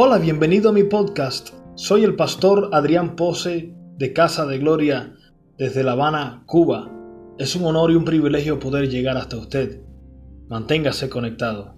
Hola, bienvenido a mi podcast. Soy el pastor Adrián Pose de Casa de Gloria desde La Habana, Cuba. Es un honor y un privilegio poder llegar hasta usted. Manténgase conectado.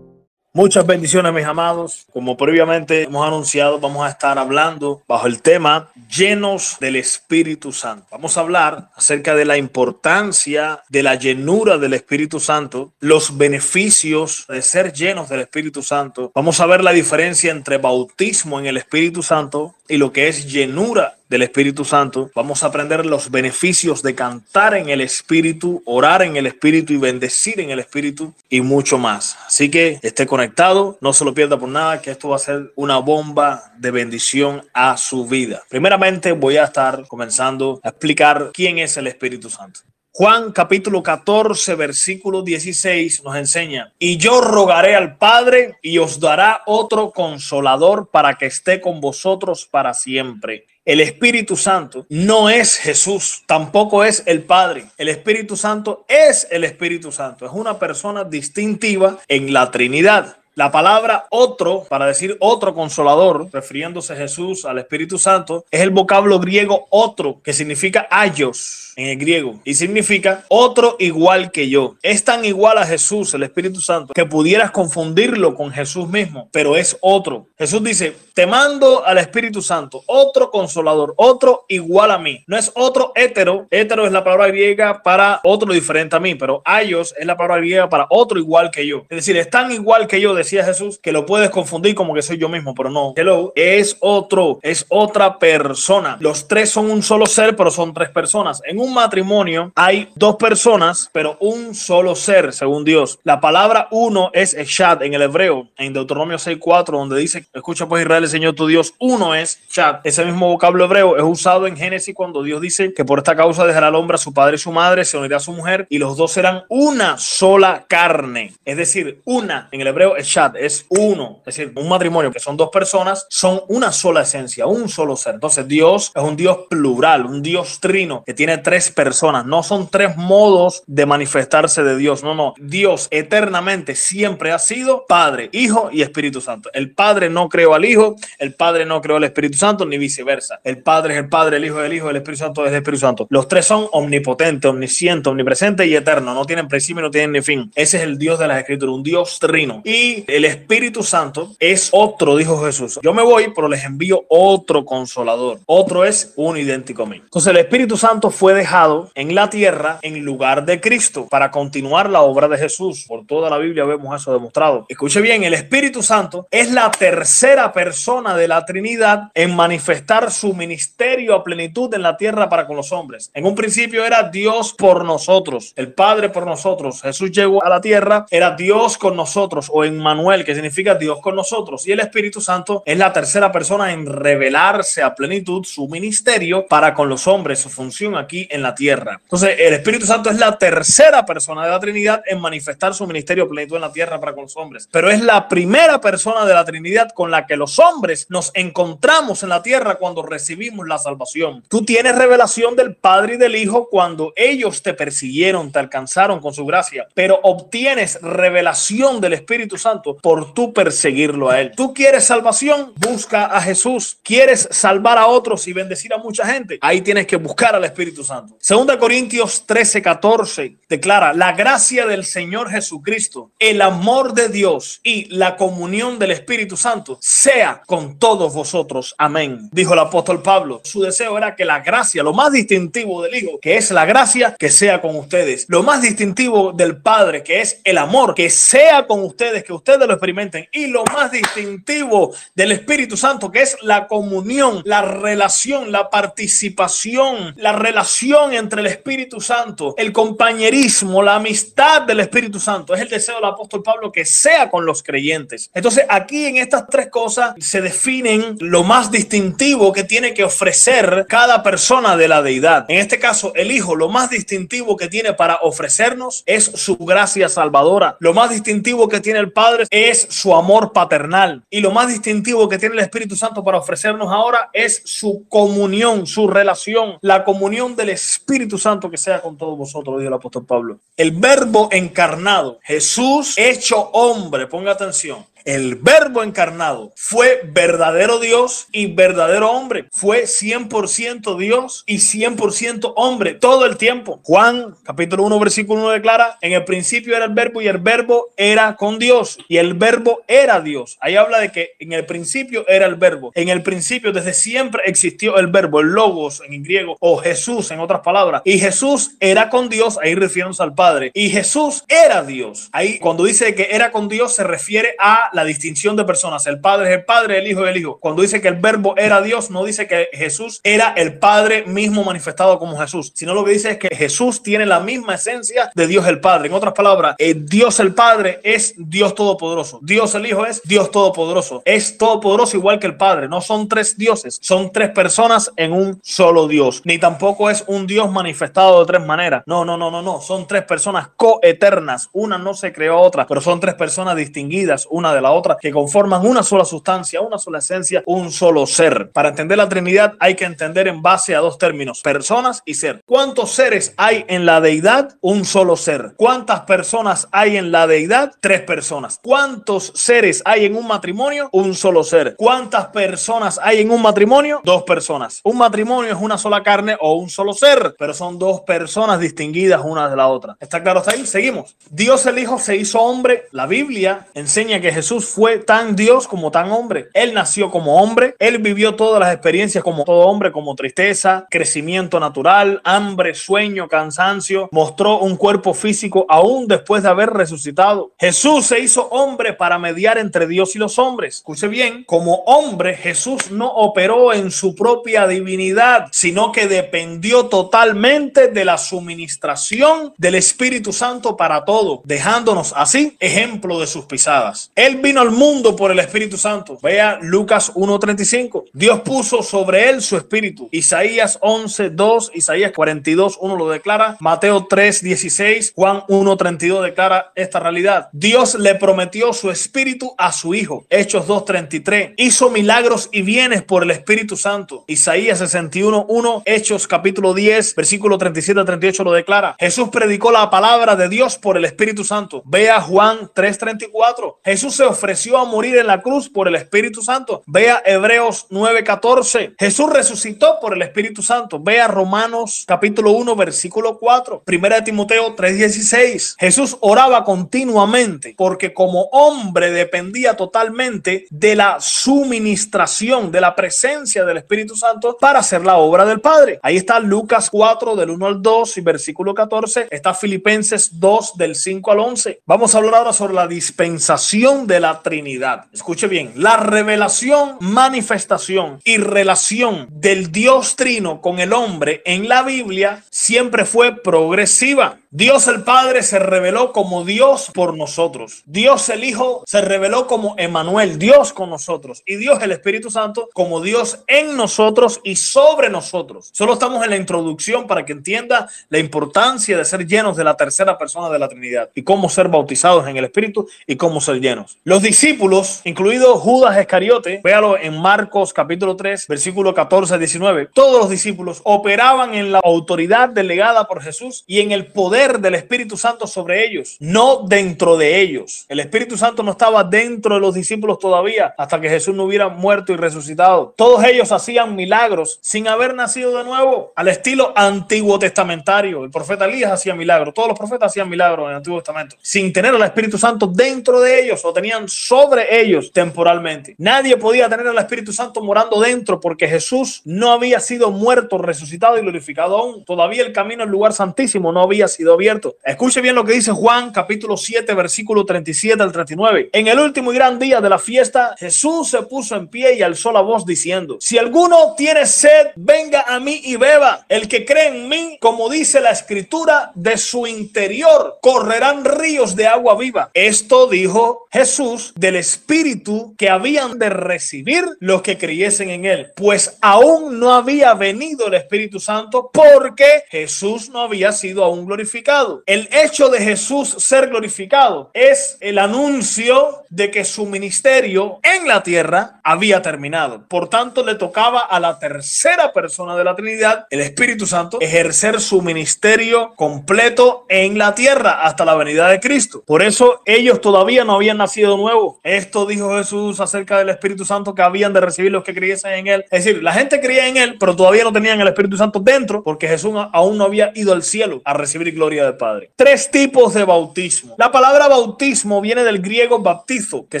Muchas bendiciones, mis amados. Como previamente hemos anunciado, vamos a estar hablando bajo el tema llenos del Espíritu Santo. Vamos a hablar acerca de la importancia de la llenura del Espíritu Santo, los beneficios de ser llenos del Espíritu Santo. Vamos a ver la diferencia entre bautismo en el Espíritu Santo y lo que es llenura del Espíritu Santo. Vamos a aprender los beneficios de cantar en el Espíritu, orar en el Espíritu y bendecir en el Espíritu y mucho más. Así que esté conectado, no se lo pierda por nada, que esto va a ser una bomba de bendición a su vida. Primeramente voy a estar comenzando a explicar quién es el Espíritu Santo. Juan capítulo 14, versículo 16 nos enseña, y yo rogaré al Padre y os dará otro consolador para que esté con vosotros para siempre. El Espíritu Santo no es Jesús, tampoco es el Padre. El Espíritu Santo es el Espíritu Santo, es una persona distintiva en la Trinidad. La palabra otro, para decir otro consolador, refiriéndose a Jesús, al Espíritu Santo, es el vocablo griego otro, que significa ayos en el griego y significa otro igual que yo. Es tan igual a Jesús, el Espíritu Santo, que pudieras confundirlo con Jesús mismo, pero es otro. Jesús dice, te mando al Espíritu Santo, otro consolador, otro igual a mí. No es otro hétero, hétero es la palabra griega para otro diferente a mí, pero ayos es la palabra griega para otro igual que yo. Es decir, es tan igual que yo, decía Jesús, que lo puedes confundir como que soy yo mismo, pero no. Hello, es otro, es otra persona. Los tres son un solo ser, pero son tres personas. En un matrimonio hay dos personas, pero un solo ser, según Dios. La palabra uno es Eshad en el hebreo, en Deuteronomio 6.4, donde dice, escucha pues Israel, el Señor tu Dios, uno es Shad. Ese mismo vocablo hebreo es usado en Génesis cuando Dios dice que por esta causa dejará al hombre a su padre y su madre, se unirá a su mujer y los dos serán una sola carne. Es decir, una en el hebreo es Shad, es uno. Es decir, un matrimonio que son dos personas, son una sola esencia, un solo ser. Entonces Dios es un Dios plural, un Dios trino que tiene tres personas, no son tres modos de manifestarse de Dios, no, no, Dios eternamente siempre ha sido Padre, Hijo y Espíritu Santo. El Padre no creó al Hijo, el Padre no creó al Espíritu Santo, ni viceversa. El Padre es el Padre, el Hijo es el Hijo, el Espíritu Santo es el Espíritu Santo. Los tres son omnipotentes, omniscientes, omnipresentes y eternos, no tienen principio, no tienen ni fin. Ese es el Dios de las Escrituras, un Dios trino. Y el Espíritu Santo es otro, dijo Jesús. Yo me voy, pero les envío otro consolador. Otro es uno idéntico a mí. Entonces el Espíritu Santo fue dejado en la tierra en lugar de Cristo para continuar la obra de Jesús. Por toda la Biblia vemos eso demostrado. Escuche bien, el Espíritu Santo es la tercera persona de la Trinidad en manifestar su ministerio a plenitud en la tierra para con los hombres. En un principio era Dios por nosotros, el Padre por nosotros. Jesús llegó a la tierra, era Dios con nosotros o en Manuel, que significa Dios con nosotros. Y el Espíritu Santo es la tercera persona en revelarse a plenitud su ministerio para con los hombres, su función aquí en la tierra. Entonces, el Espíritu Santo es la tercera persona de la Trinidad en manifestar su ministerio plenitud en la tierra para con los hombres, pero es la primera persona de la Trinidad con la que los hombres nos encontramos en la tierra cuando recibimos la salvación. Tú tienes revelación del Padre y del Hijo cuando ellos te persiguieron, te alcanzaron con su gracia, pero obtienes revelación del Espíritu Santo por tú perseguirlo a él. Tú quieres salvación, busca a Jesús. Quieres salvar a otros y bendecir a mucha gente, ahí tienes que buscar al Espíritu Santo. Segunda Corintios 13, 14 declara la gracia del Señor Jesucristo, el amor de Dios y la comunión del Espíritu Santo sea con todos vosotros. Amén. Dijo el apóstol Pablo. Su deseo era que la gracia, lo más distintivo del Hijo, que es la gracia, que sea con ustedes. Lo más distintivo del Padre, que es el amor, que sea con ustedes, que ustedes lo experimenten. Y lo más distintivo del Espíritu Santo, que es la comunión, la relación, la participación, la relación entre el Espíritu Santo, el compañerismo, la amistad del Espíritu Santo. Es el deseo del apóstol Pablo que sea con los creyentes. Entonces, aquí en estas tres cosas se definen lo más distintivo que tiene que ofrecer cada persona de la deidad. En este caso, el Hijo, lo más distintivo que tiene para ofrecernos es su gracia salvadora. Lo más distintivo que tiene el Padre es su amor paternal. Y lo más distintivo que tiene el Espíritu Santo para ofrecernos ahora es su comunión, su relación, la comunión del Espíritu Santo que sea con todos vosotros, dijo el apóstol Pablo. El verbo encarnado, Jesús hecho hombre, ponga atención, el verbo encarnado fue verdadero Dios y verdadero hombre. Fue 100% Dios y 100% hombre todo el tiempo. Juan capítulo 1 versículo 1 declara, en el principio era el verbo y el verbo era con Dios y el verbo era Dios. Ahí habla de que en el principio era el verbo. En el principio desde siempre existió el verbo, el logos en griego o Jesús en otras palabras. Y Jesús era con Dios, ahí refiriéndose al Padre. Y Jesús era Dios. Ahí cuando dice que era con Dios se refiere a la distinción de personas. El Padre es el Padre, el Hijo es el Hijo. Cuando dice que el verbo era Dios, no dice que Jesús era el Padre mismo manifestado como Jesús, sino lo que dice es que Jesús tiene la misma esencia de Dios el Padre. En otras palabras, el Dios el Padre es Dios Todopoderoso. Dios el Hijo es Dios Todopoderoso. Es todopoderoso igual que el Padre. No son tres dioses, son tres personas en un solo Dios. Ni tampoco es un Dios manifestado de tres maneras. No, no, no, no, no. Son tres personas coeternas. Una no se creó a otra, pero son tres personas distinguidas una de la otra, que conforman una sola sustancia, una sola esencia, un solo ser. Para entender la Trinidad hay que entender en base a dos términos, personas y ser. ¿Cuántos seres hay en la deidad? Un solo ser. ¿Cuántas personas hay en la deidad? Tres personas. ¿Cuántos seres hay en un matrimonio? Un solo ser. ¿Cuántas personas hay en un matrimonio? Dos personas. Un matrimonio es una sola carne o un solo ser, pero son dos personas distinguidas una de la otra. ¿Está claro hasta ahí? Seguimos. Dios el Hijo se hizo hombre. La Biblia enseña que Jesús Jesús fue tan Dios como tan hombre. Él nació como hombre, él vivió todas las experiencias como todo hombre, como tristeza, crecimiento natural, hambre, sueño, cansancio. Mostró un cuerpo físico aún después de haber resucitado. Jesús se hizo hombre para mediar entre Dios y los hombres. Escuche bien, como hombre Jesús no operó en su propia divinidad, sino que dependió totalmente de la suministración del Espíritu Santo para todo, dejándonos así ejemplo de sus pisadas. Él vino al mundo por el Espíritu Santo. Vea Lucas 1.35. Dios puso sobre él su espíritu. Isaías 11.2, Isaías 42.1 lo declara. Mateo 3.16, Juan 1.32 declara esta realidad. Dios le prometió su espíritu a su hijo. Hechos 2.33. Hizo milagros y bienes por el Espíritu Santo. Isaías 61.1, Hechos capítulo 10, versículo 37 38 lo declara. Jesús predicó la palabra de Dios por el Espíritu Santo. Vea Juan 3.34. Jesús se ofreció a morir en la cruz por el Espíritu Santo. Vea Hebreos 9:14. Jesús resucitó por el Espíritu Santo. Vea Romanos capítulo 1 versículo 4. Primera de Timoteo 3:16. Jesús oraba continuamente porque como hombre dependía totalmente de la suministración, de la presencia del Espíritu Santo para hacer la obra del Padre. Ahí está Lucas 4 del 1 al 2 y versículo 14. Está Filipenses 2 del 5 al 11. Vamos a hablar ahora sobre la dispensación de la Trinidad. Escuche bien, la revelación, manifestación y relación del Dios Trino con el hombre en la Biblia siempre fue progresiva. Dios el Padre se reveló como Dios por nosotros. Dios el Hijo se reveló como Emanuel, Dios con nosotros. Y Dios el Espíritu Santo como Dios en nosotros y sobre nosotros. Solo estamos en la introducción para que entienda la importancia de ser llenos de la tercera persona de la Trinidad y cómo ser bautizados en el Espíritu y cómo ser llenos. Los discípulos, incluido Judas Iscariote, véalo en Marcos capítulo 3, versículo 14 a 19, todos los discípulos operaban en la autoridad delegada por Jesús y en el poder del Espíritu Santo sobre ellos, no dentro de ellos. El Espíritu Santo no estaba dentro de los discípulos todavía hasta que Jesús no hubiera muerto y resucitado. Todos ellos hacían milagros sin haber nacido de nuevo, al estilo antiguo testamentario. El profeta Elías hacía milagros, todos los profetas hacían milagros en el Antiguo Testamento, sin tener al Espíritu Santo dentro de ellos o tenían sobre ellos temporalmente. Nadie podía tener al Espíritu Santo morando dentro porque Jesús no había sido muerto, resucitado y glorificado aún. Todavía el camino al lugar santísimo no había sido sido. Escuche bien lo que dice Juan capítulo 7 versículo 37 al 39. En el último y gran día de la fiesta, Jesús se puso en pie y alzó la voz diciendo, si alguno tiene sed, venga a mí y beba. El que cree en mí, como dice la escritura, de su interior correrán ríos de agua viva. Esto dijo Jesús del Espíritu que habían de recibir los que creyesen en él, pues aún no había venido el Espíritu Santo porque Jesús no había sido aún glorificado. El hecho de Jesús ser glorificado es el anuncio de que su ministerio en la tierra había terminado. Por tanto, le tocaba a la tercera persona de la Trinidad, el Espíritu Santo, ejercer su ministerio completo en la tierra hasta la venida de Cristo. Por eso ellos todavía no habían nacido nuevo. Esto dijo Jesús acerca del Espíritu Santo que habían de recibir los que creyesen en él. Es decir, la gente creía en él, pero todavía no tenían el Espíritu Santo dentro porque Jesús aún no había ido al cielo a recibir gloria del Padre. Tres tipos de bautismo. La palabra bautismo viene del griego baptizo, que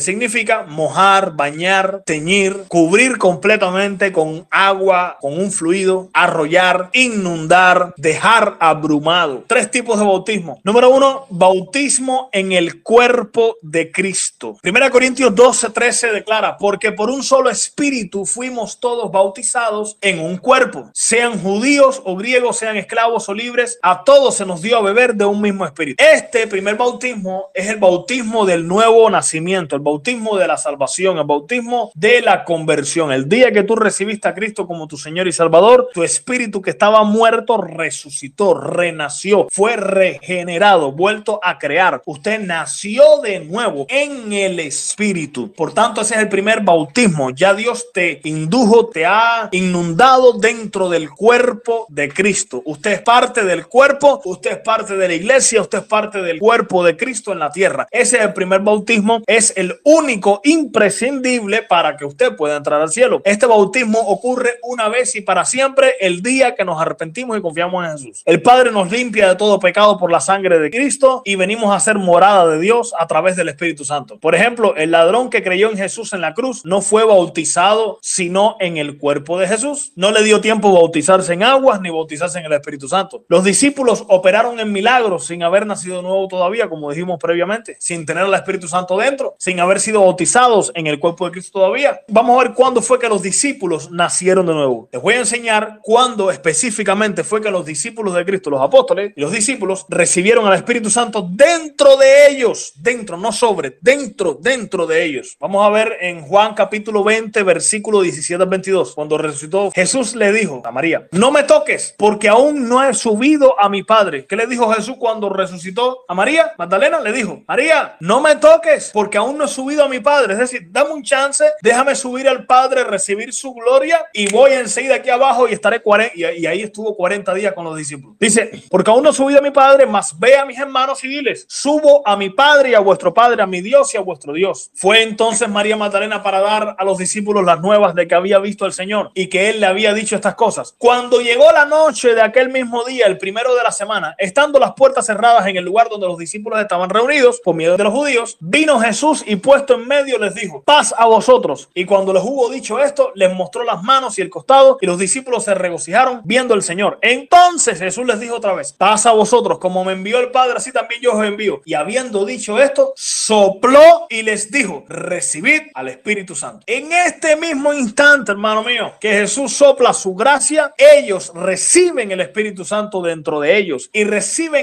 significa mojar, bañar, teñir, cubrir completamente con agua, con un fluido, arrollar, inundar, dejar abrumado. Tres tipos de bautismo. Número uno, bautismo en el cuerpo de Cristo. Primera Corintios 12, 13 declara, porque por un solo espíritu fuimos todos bautizados en un cuerpo, sean judíos o griegos, sean esclavos o libres, a todos se nos dio beber de un mismo espíritu. Este primer bautismo es el bautismo del nuevo nacimiento, el bautismo de la salvación, el bautismo de la conversión. El día que tú recibiste a Cristo como tu Señor y Salvador, tu espíritu que estaba muerto resucitó, renació, fue regenerado, vuelto a crear. Usted nació de nuevo en el espíritu. Por tanto, ese es el primer bautismo. Ya Dios te indujo, te ha inundado dentro del cuerpo de Cristo. Usted es parte del cuerpo, usted es parte de la iglesia, usted es parte del cuerpo de Cristo en la tierra. Ese es el primer bautismo, es el único imprescindible para que usted pueda entrar al cielo. Este bautismo ocurre una vez y para siempre el día que nos arrepentimos y confiamos en Jesús. El Padre nos limpia de todo pecado por la sangre de Cristo y venimos a ser morada de Dios a través del Espíritu Santo. Por ejemplo, el ladrón que creyó en Jesús en la cruz no fue bautizado sino en el cuerpo de Jesús. No le dio tiempo bautizarse en aguas ni bautizarse en el Espíritu Santo. Los discípulos operaron en milagros sin haber nacido nuevo todavía, como dijimos previamente, sin tener el Espíritu Santo dentro, sin haber sido bautizados en el cuerpo de Cristo todavía. Vamos a ver cuándo fue que los discípulos nacieron de nuevo. Les voy a enseñar cuándo específicamente fue que los discípulos de Cristo, los apóstoles y los discípulos recibieron al Espíritu Santo dentro de ellos, dentro, no sobre, dentro, dentro de ellos. Vamos a ver en Juan capítulo 20, versículo 17 al 22, cuando resucitó, Jesús le dijo a María, no me toques porque aún no he subido a mi Padre. ¿Qué le dijo Jesús cuando resucitó a María? Magdalena le dijo, María, no me toques porque aún no he subido a mi Padre. Es decir, dame un chance, déjame subir al Padre, recibir su gloria y voy enseguida aquí abajo y estaré 40, y, ahí estuvo 40 días con los discípulos. Dice, porque aún no he subido a mi Padre, mas ve a mis hermanos civiles, subo a mi Padre y a vuestro Padre, a mi Dios y a vuestro Dios. Fue entonces María Magdalena para dar a los discípulos las nuevas de que había visto al Señor y que él le había dicho estas cosas. Cuando llegó la noche de aquel mismo día, el primero de la semana, estando las puertas cerradas en el lugar donde los discípulos estaban reunidos por miedo de los judíos, vino Jesús y puesto en medio les dijo, paz a vosotros. Y cuando les hubo dicho esto, les mostró las manos y el costado y los discípulos se regocijaron viendo al Señor. Entonces Jesús les dijo otra vez, paz a vosotros, como me envió el Padre, así también yo os envío. Y habiendo dicho esto, sopló y les dijo, recibid al Espíritu Santo. En este mismo instante, hermano mío, que Jesús sopla su gracia, ellos reciben el Espíritu Santo dentro de ellos y reciben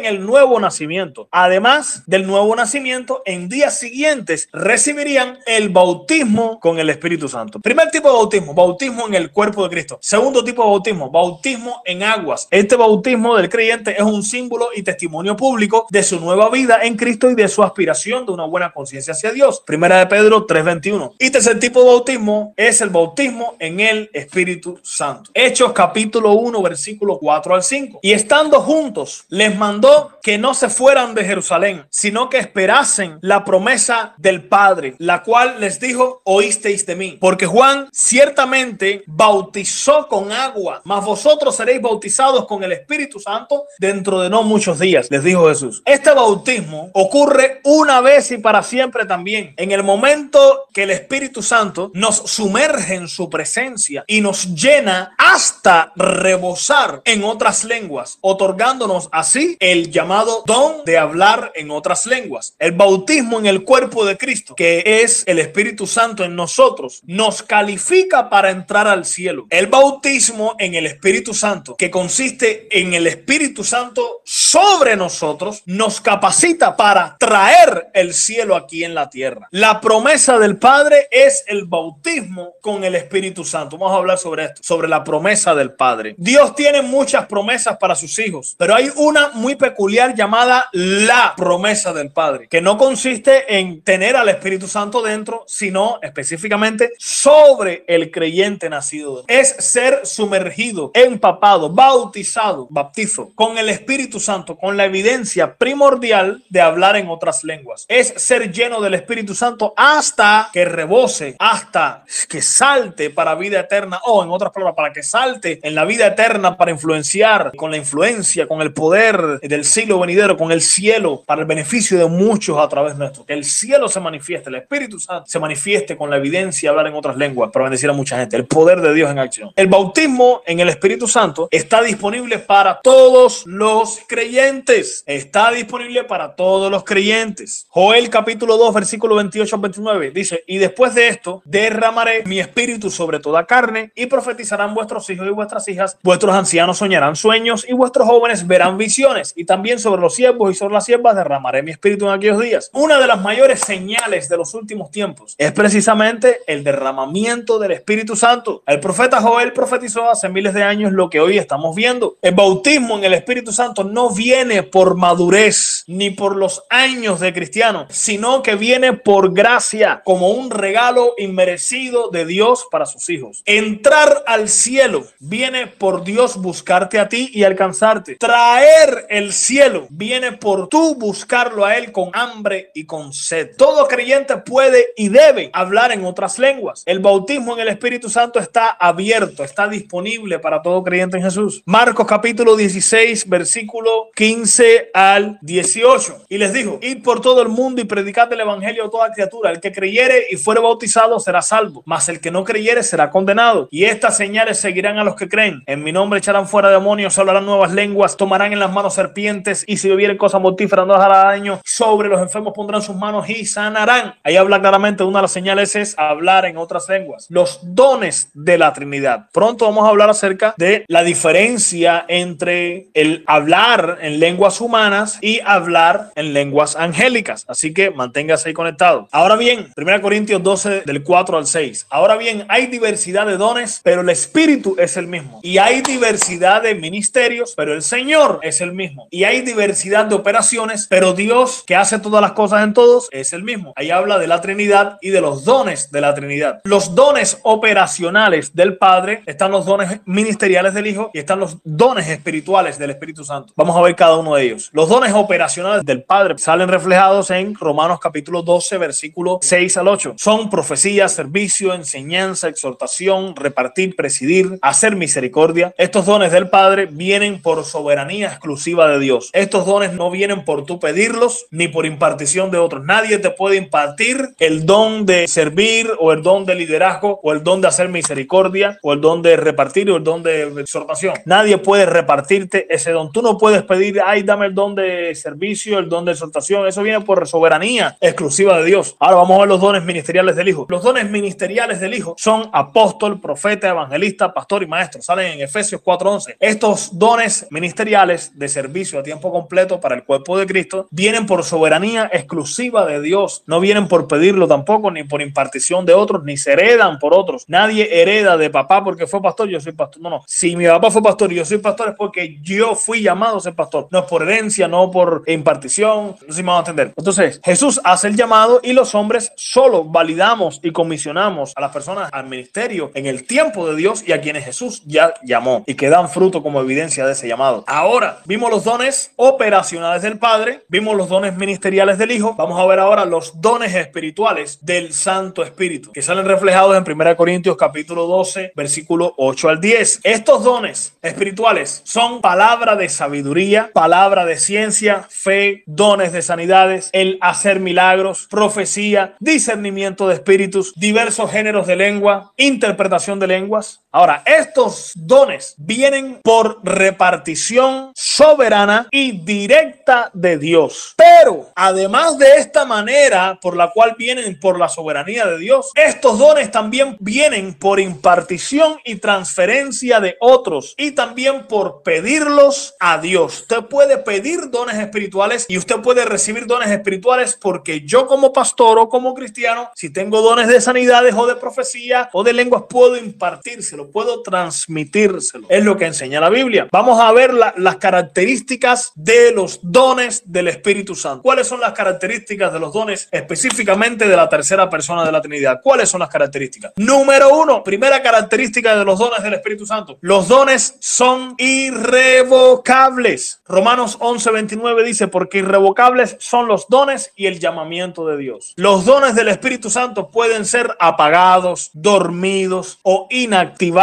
el nuevo nacimiento. Además del nuevo nacimiento, en días siguientes recibirían el bautismo con el Espíritu Santo. Primer tipo de bautismo, bautismo en el cuerpo de Cristo. Segundo tipo de bautismo, bautismo en aguas. Este bautismo del creyente es un símbolo y testimonio público de su nueva vida en Cristo y de su aspiración de una buena conciencia hacia Dios. Primera de Pedro 3:21. Y tercer tipo de bautismo es el bautismo en el Espíritu Santo. Hechos capítulo 1, versículo 4 al 5. Y estando juntos, les mandó que no se fueran de Jerusalén, sino que esperasen la promesa del Padre, la cual les dijo, oísteis de mí. Porque Juan ciertamente bautizó con agua, mas vosotros seréis bautizados con el Espíritu Santo dentro de no muchos días, les dijo Jesús. Este bautismo ocurre una vez y para siempre también. En el momento que el Espíritu Santo nos sumerge en su presencia y nos llena hasta rebosar en otras lenguas, otorgándonos así el llamado don de hablar en otras lenguas. El bautismo en el cuerpo de Cristo, que es el Espíritu Santo en nosotros, nos califica para entrar al cielo. El bautismo en el Espíritu Santo, que consiste en el Espíritu Santo sobre nosotros, nos capacita para traer el cielo aquí en la tierra. La promesa del Padre es el bautismo con el Espíritu Santo. Vamos a hablar sobre esto, sobre la promesa del Padre. Dios tiene muchas promesas para sus hijos, pero hay una muy peculiar llamada la promesa del Padre, que no consiste en tener al Espíritu Santo dentro, sino específicamente sobre el creyente nacido. Es ser sumergido, empapado, bautizado, baptizo con el Espíritu Santo, con la evidencia primordial de hablar en otras lenguas. Es ser lleno del Espíritu Santo hasta que rebose, hasta que salte para vida eterna o en otras palabras, para que salte en la vida eterna para influenciar con la influencia, con el poder del siglo venidero, con el cielo, para el beneficio de muchos a través nuestro. Que el cielo se manifieste, el Espíritu Santo se manifieste con la evidencia de hablar en otras lenguas para bendecir a mucha gente. El poder de Dios en acción. El bautismo en el Espíritu Santo está disponible para todos los creyentes. Está disponible para todos los creyentes. Joel capítulo 2, versículo 28 29 dice, y después de esto derramaré mi espíritu sobre toda carne y profetizarán vuestros hijos y vuestras hijas, vuestros ancianos soñarán sueños y vuestros jóvenes verán visiones y también sobre los siervos y sobre las siervas derramaré mi espíritu en aquellos días. Una de las mayores señales de los últimos tiempos es precisamente el derramamiento del Espíritu Santo. El profeta Joel profetizó hace miles de años lo que hoy estamos viendo. El bautismo en el Espíritu Santo no viene por madurez ni por los años de cristiano, sino que viene por gracia como un regalo inmerecido de Dios para sus hijos. Entrar al cielo viene por Dios buscarte a ti y alcanzarte. Traer el cielo viene por tú buscarlo a Él con hambre y con sed. Todo creyente puede y debe hablar en otras lenguas. El bautismo en el Espíritu Santo está abierto, está disponible para todo creyente en Jesús. Marcos capítulo 16, versículo 15 al 18. Y les dijo, id por todo el mundo y predicad el evangelio a toda criatura. El que creyere y fuere bautizado será salvo, mas el que no creyere será condenado. Y estas señales seguirán a los que creen. En mi nombre echarán fuera demonios, hablarán nuevas lenguas, tomarán en las manos serpientes y si bebieren cosas mortíferas no hará daño. Sobre los enfermos pondrán sus manos y sanarán. Ahí habla claramente, una de las señales es hablar en otras lenguas. Los dones de la Trinidad. Pronto vamos a hablar acerca de la diferencia entre el hablar en lenguas humanas y hablar en lenguas angélicas. Así que manténgase ahí conectado. Ahora bien, 1 Corintios 12 del 4 al 6. Ahora bien, hay diversidad de dones, pero el Espíritu es el mismo. Y hay diversidad de ministerios, pero el Señor es el mismo. Y hay diversidad de operaciones, pero Dios que hace todas las cosas en todos es el mismo. Ahí habla de la Trinidad y de los dones de la Trinidad. Los dones operacionales del Padre, están los dones ministeriales del Hijo y están los dones espirituales del Espíritu Santo. Vamos a ver cada uno de ellos. Los dones operacionales del Padre salen reflejados en Romanos capítulo 12, versículo 6 al 8. Son profecía, servicio, enseñanza, exhortación, repartir, presidir, hacer misericordia. Estos dones del Padre vienen por soberanía exclusiva de Dios. Estos dones no vienen por tú pedirlos ni por impartición de otros. Nadie te puede impartir el don de servir o el don de liderazgo o el don de hacer misericordia o el don de repartir o el don de exhortación. Nadie puede repartirte ese don. Tú no puedes pedir, ay, dame el don de servicio, el don de exhortación. Eso viene por soberanía exclusiva de Dios. Ahora vamos a ver los dones ministeriales del Hijo. Los dones ministeriales del Hijo son apóstol, profeta, evangelista, pastor y maestro. Salen en Efesios 4:11. Estos dones ministeriales de servicio a tiempo completo para el cuerpo de Cristo vienen por soberanía exclusiva de Dios. No vienen por pedirlo tampoco, ni por impartición de otros, ni se heredan por otros. Nadie hereda de papá porque fue pastor, yo soy pastor. No, no. Si mi papá fue pastor y yo soy pastor es porque yo fui llamado a ser pastor. No es por herencia, no por impartición. No sé si me van a entender. Entonces, Jesús hace el llamado y los hombres solo validamos y comisionamos a las personas al ministerio en el tiempo de Dios y a quienes Jesús ya llamó y que dan fruto como evidencia de ese llamado. Ahora, vimos los dones operacionales del Padre, vimos los dones ministeriales del Hijo. Vamos a ver ahora los dones espirituales del Santo Espíritu, que salen reflejados en 1 Corintios capítulo 12, versículo 8 al 10. Estos dones espirituales son palabra de sabiduría, palabra de ciencia, fe, dones de sanidades, el hacer milagros, profecía, discernimiento de espíritus, diversos géneros de lengua, interpretación de lenguas. Ahora, estos dones vienen por repartición soberana y directa de Dios. Pero además de esta manera por la cual vienen por la soberanía de Dios, estos dones también vienen por impartición y transferencia de otros y también por pedirlos a Dios. Usted puede pedir dones espirituales y usted puede recibir dones espirituales porque yo como pastor o como cristiano, si tengo dones de sanidades o de profecía o de lenguas, puedo impartírselo, puedo transmitírselo. Es lo que enseña la Biblia. Vamos a ver las características de los dones del Espíritu Santo. ¿Cuáles son las características de los dones específicamente de la tercera persona de la Trinidad? ¿Cuáles son las características? Número uno, primera característica de los dones del Espíritu Santo. Los dones son irrevocables. Romanos 11, 29 dice, porque irrevocables son los dones y el llamamiento de Dios. Los dones del Espíritu Santo pueden ser apagados, dormidos o inactivados,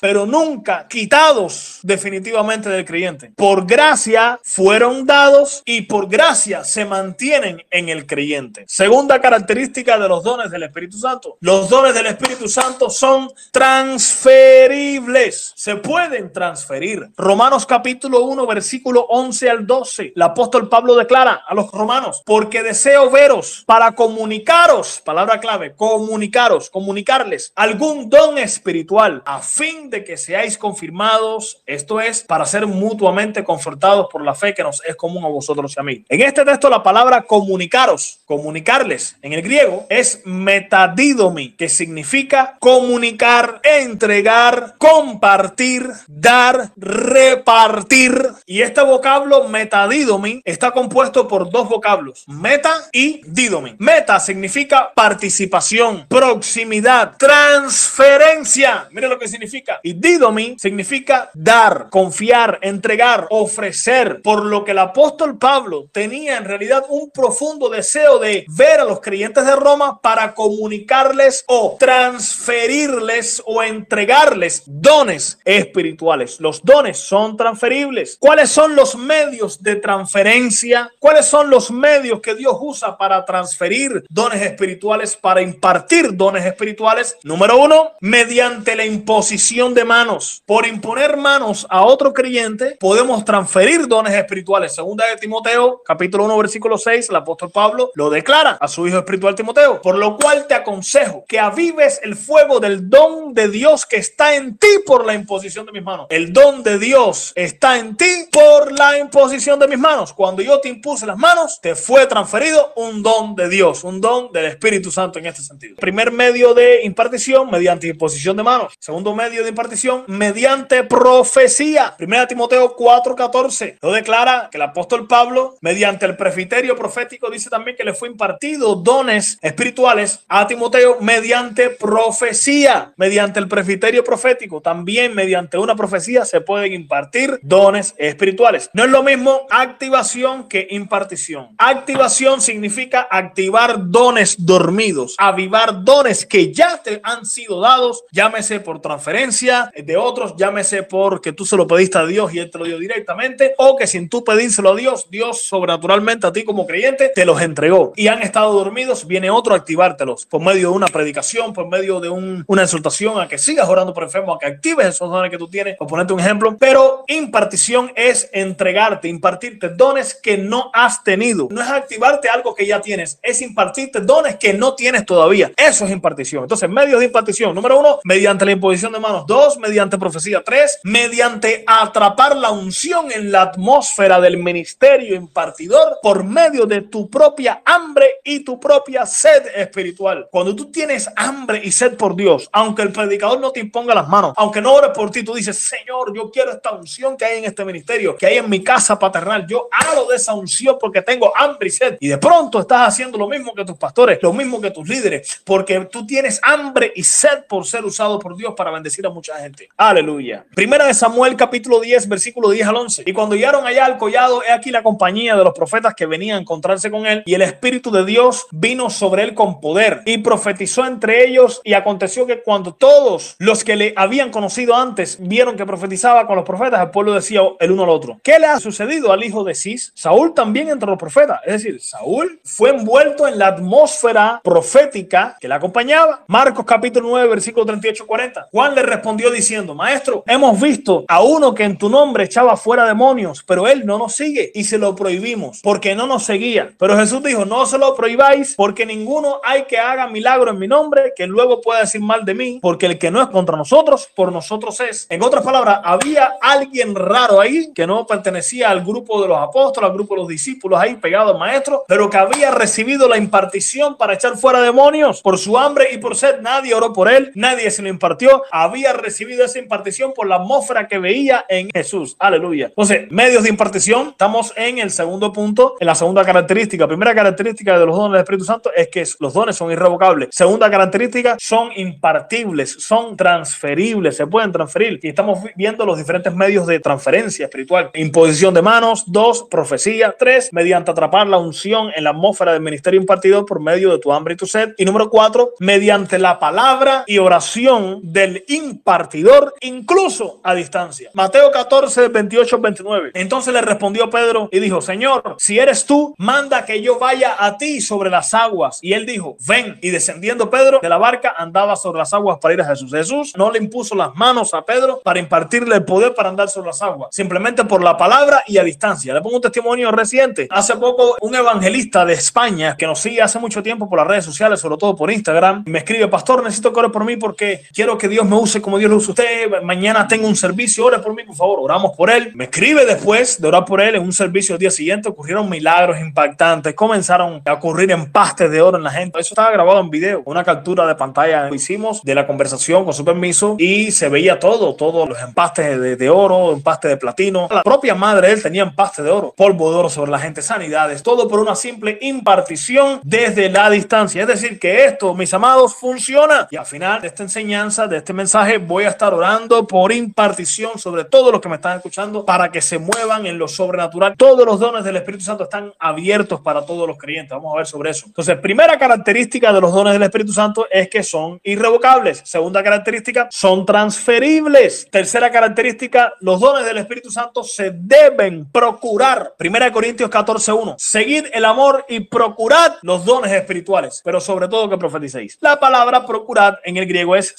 pero nunca quitados definitivamente del creyente. Por gracia fueron dados y por gracia se mantienen en el creyente. Segunda característica de los dones del Espíritu Santo. Los dones del Espíritu Santo son transferibles. Se pueden transferir. Romanos capítulo 1, versículo 11 al 12, el apóstol Pablo declara a los romanos, porque deseo veros para comunicaros, palabra clave, comunicaros, comunicarles algún don espiritual a fin de que seáis confirmados, esto es, para ser mutuamente confortados por la fe que nos es común a vosotros y a mí. En este texto la palabra comunicaros, comunicarles, en el griego es metadidomi, que significa comunicar, entregar, compartir, dar, repartir. Y esta vocablo metadidomi está compuesto por dos vocablos, meta y didomi. Meta significa participación, proximidad, transferencia. Mira significa. Y didomi significa dar, confiar, entregar, ofrecer. Por lo que el apóstol Pablo tenía en realidad un profundo deseo de ver a los creyentes de Roma para comunicarles o transferirles o entregarles dones espirituales. Los dones son transferibles. ¿Cuáles son los medios de transferencia? ¿Cuáles son los medios que Dios usa para transferir dones espirituales, para impartir dones espirituales? Número uno, mediante la imposición de manos. Por imponer manos a otro creyente, podemos transferir dones espirituales. Segunda de Timoteo, capítulo 1, versículo 6, el apóstol Pablo lo declara a su hijo espiritual Timoteo. Por lo cual te aconsejo que avives el fuego del don de Dios que está en ti por la imposición de mis manos. El don de Dios está en ti por la imposición de mis manos. Cuando yo te impuse las manos, te fue transferido un don de Dios, un don del Espíritu Santo en este sentido. Primer medio de impartición, mediante imposición de manos. Segundo medio de impartición, mediante profecía. Primera Timoteo 4:14 lo declara que el apóstol Pablo, mediante el presbiterio profético, dice también que le fue impartido dones espirituales a Timoteo mediante profecía, mediante el presbiterio profético, también mediante una profecía se pueden impartir dones espirituales. No es lo mismo activación que impartición. Activación significa activar dones dormidos, avivar dones que ya te han sido dados, llámese por transferencia de otros, llámese porque tú se lo pediste a Dios y Él te lo dio directamente, o que sin tú pedírselo a Dios, Dios sobrenaturalmente a ti como creyente te los entregó y han estado dormidos, viene otro a activártelos por medio de una predicación, por medio de un, una exhortación a que sigas orando por enfermo, a que actives esos dones que tú tienes, por ponerte un ejemplo, pero impartición es entregarte, impartirte dones que no has tenido. No es activarte algo que ya tienes, es impartirte dones que no tienes todavía. Eso es impartición. Entonces, medios de impartición. Número uno, mediante la imposición de manos. Dos, mediante profecía. Tres, mediante atrapar la unción en la atmósfera del ministerio impartidor por medio de tu propia hambre y tu propia sed espiritual. Cuando tú tienes hambre y sed por Dios, aunque el predicador no te imponga las manos, aunque no ore por ti, tú dices, Señor, yo quiero esta unción que hay en este ministerio, que hay en mi casa paternal. Yo hablo de esa unción porque tengo hambre y sed. Y de pronto estás haciendo lo mismo que tus pastores, lo mismo que tus líderes, porque tú tienes hambre y sed por ser usado por Dios para para bendecir a mucha gente. Aleluya. Primera de Samuel capítulo 10, versículo 10 al 11. Y cuando llegaron allá al collado, he aquí la compañía de los profetas que venían a encontrarse con él y el Espíritu de Dios vino sobre él con poder y profetizó entre ellos y aconteció que cuando todos los que le habían conocido antes vieron que profetizaba con los profetas, el pueblo decía el uno al otro, ¿qué le ha sucedido al hijo de Cis? Saúl también entre los profetas, es decir, Saúl fue envuelto en la atmósfera profética que le acompañaba. Marcos capítulo 9, versículo 38-40. Juan le respondió diciendo, maestro, hemos visto a uno que en tu nombre echaba fuera demonios, pero él no nos sigue y se lo prohibimos porque no nos seguía. Pero Jesús dijo, no se lo prohibáis porque ninguno hay que haga milagro en mi nombre que luego pueda decir mal de mí, porque el que no es contra nosotros, por nosotros es. En otras palabras, había alguien raro ahí que no pertenecía al grupo de los apóstoles, al grupo de los discípulos ahí pegado al maestro, pero que había recibido la impartición para echar fuera demonios por su hambre y por sed. Nadie oró por él, nadie se lo impartió. Había recibido esa impartición por la atmósfera que veía en Jesús. Aleluya. Entonces, medios de impartición, estamos en el segundo punto, en la segunda característica. Primera característica de los dones del Espíritu Santo es que los dones son irrevocables. Segunda característica, son impartibles, son transferibles, se pueden transferir. Y estamos viendo los diferentes medios de transferencia espiritual. Imposición de manos, dos, profecía, tres, mediante atrapar la unción en la atmósfera del ministerio impartido por medio de tu hambre y tu sed. Y número cuatro, mediante la palabra y oración del impartidor, incluso a distancia. Mateo 14, 28, 29. Entonces le respondió Pedro y dijo, Señor, si eres tú, manda que yo vaya a ti sobre las aguas. Y él dijo, ven. Y descendiendo Pedro de la barca, andaba sobre las aguas para ir a Jesús. Jesús no le impuso las manos a Pedro para impartirle el poder para andar sobre las aguas, simplemente por la palabra y a distancia. Le pongo un testimonio reciente. Hace poco, un evangelista de España que nos sigue hace mucho tiempo por las redes sociales, sobre todo por Instagram, me escribe, Pastor, necesito que ore por mí porque quiero que Dios me use como Dios lo usa usted. Mañana tengo un servicio, ore por mí, por favor. Oramos por él. Me escribe después de orar por él en un servicio el día siguiente. Ocurrieron milagros impactantes. Comenzaron a ocurrir empastes de oro en la gente. Eso estaba grabado en video. Una captura de pantalla hicimos de la conversación con su permiso y se veía todo, todos los empastes de, de oro, empaste de platino. La propia madre él tenía empaste de oro, polvo de oro sobre la gente, sanidades, todo por una simple impartición desde la distancia. Es decir, que esto, mis amados, funciona. Y al final de esta enseñanza, de este mensaje, voy a estar orando por impartición sobre todos los que me están escuchando para que se muevan en lo sobrenatural. Todos los dones del Espíritu Santo están abiertos para todos los creyentes. Vamos a ver sobre eso. Entonces, primera característica de los dones del Espíritu Santo es que son irrevocables. Segunda característica, son transferibles. Tercera característica, los dones del Espíritu Santo se deben procurar. Primera Corintios 14:1. Seguid el amor y procurad los dones espirituales, pero sobre todo que profeticéis. La palabra procurad en el griego es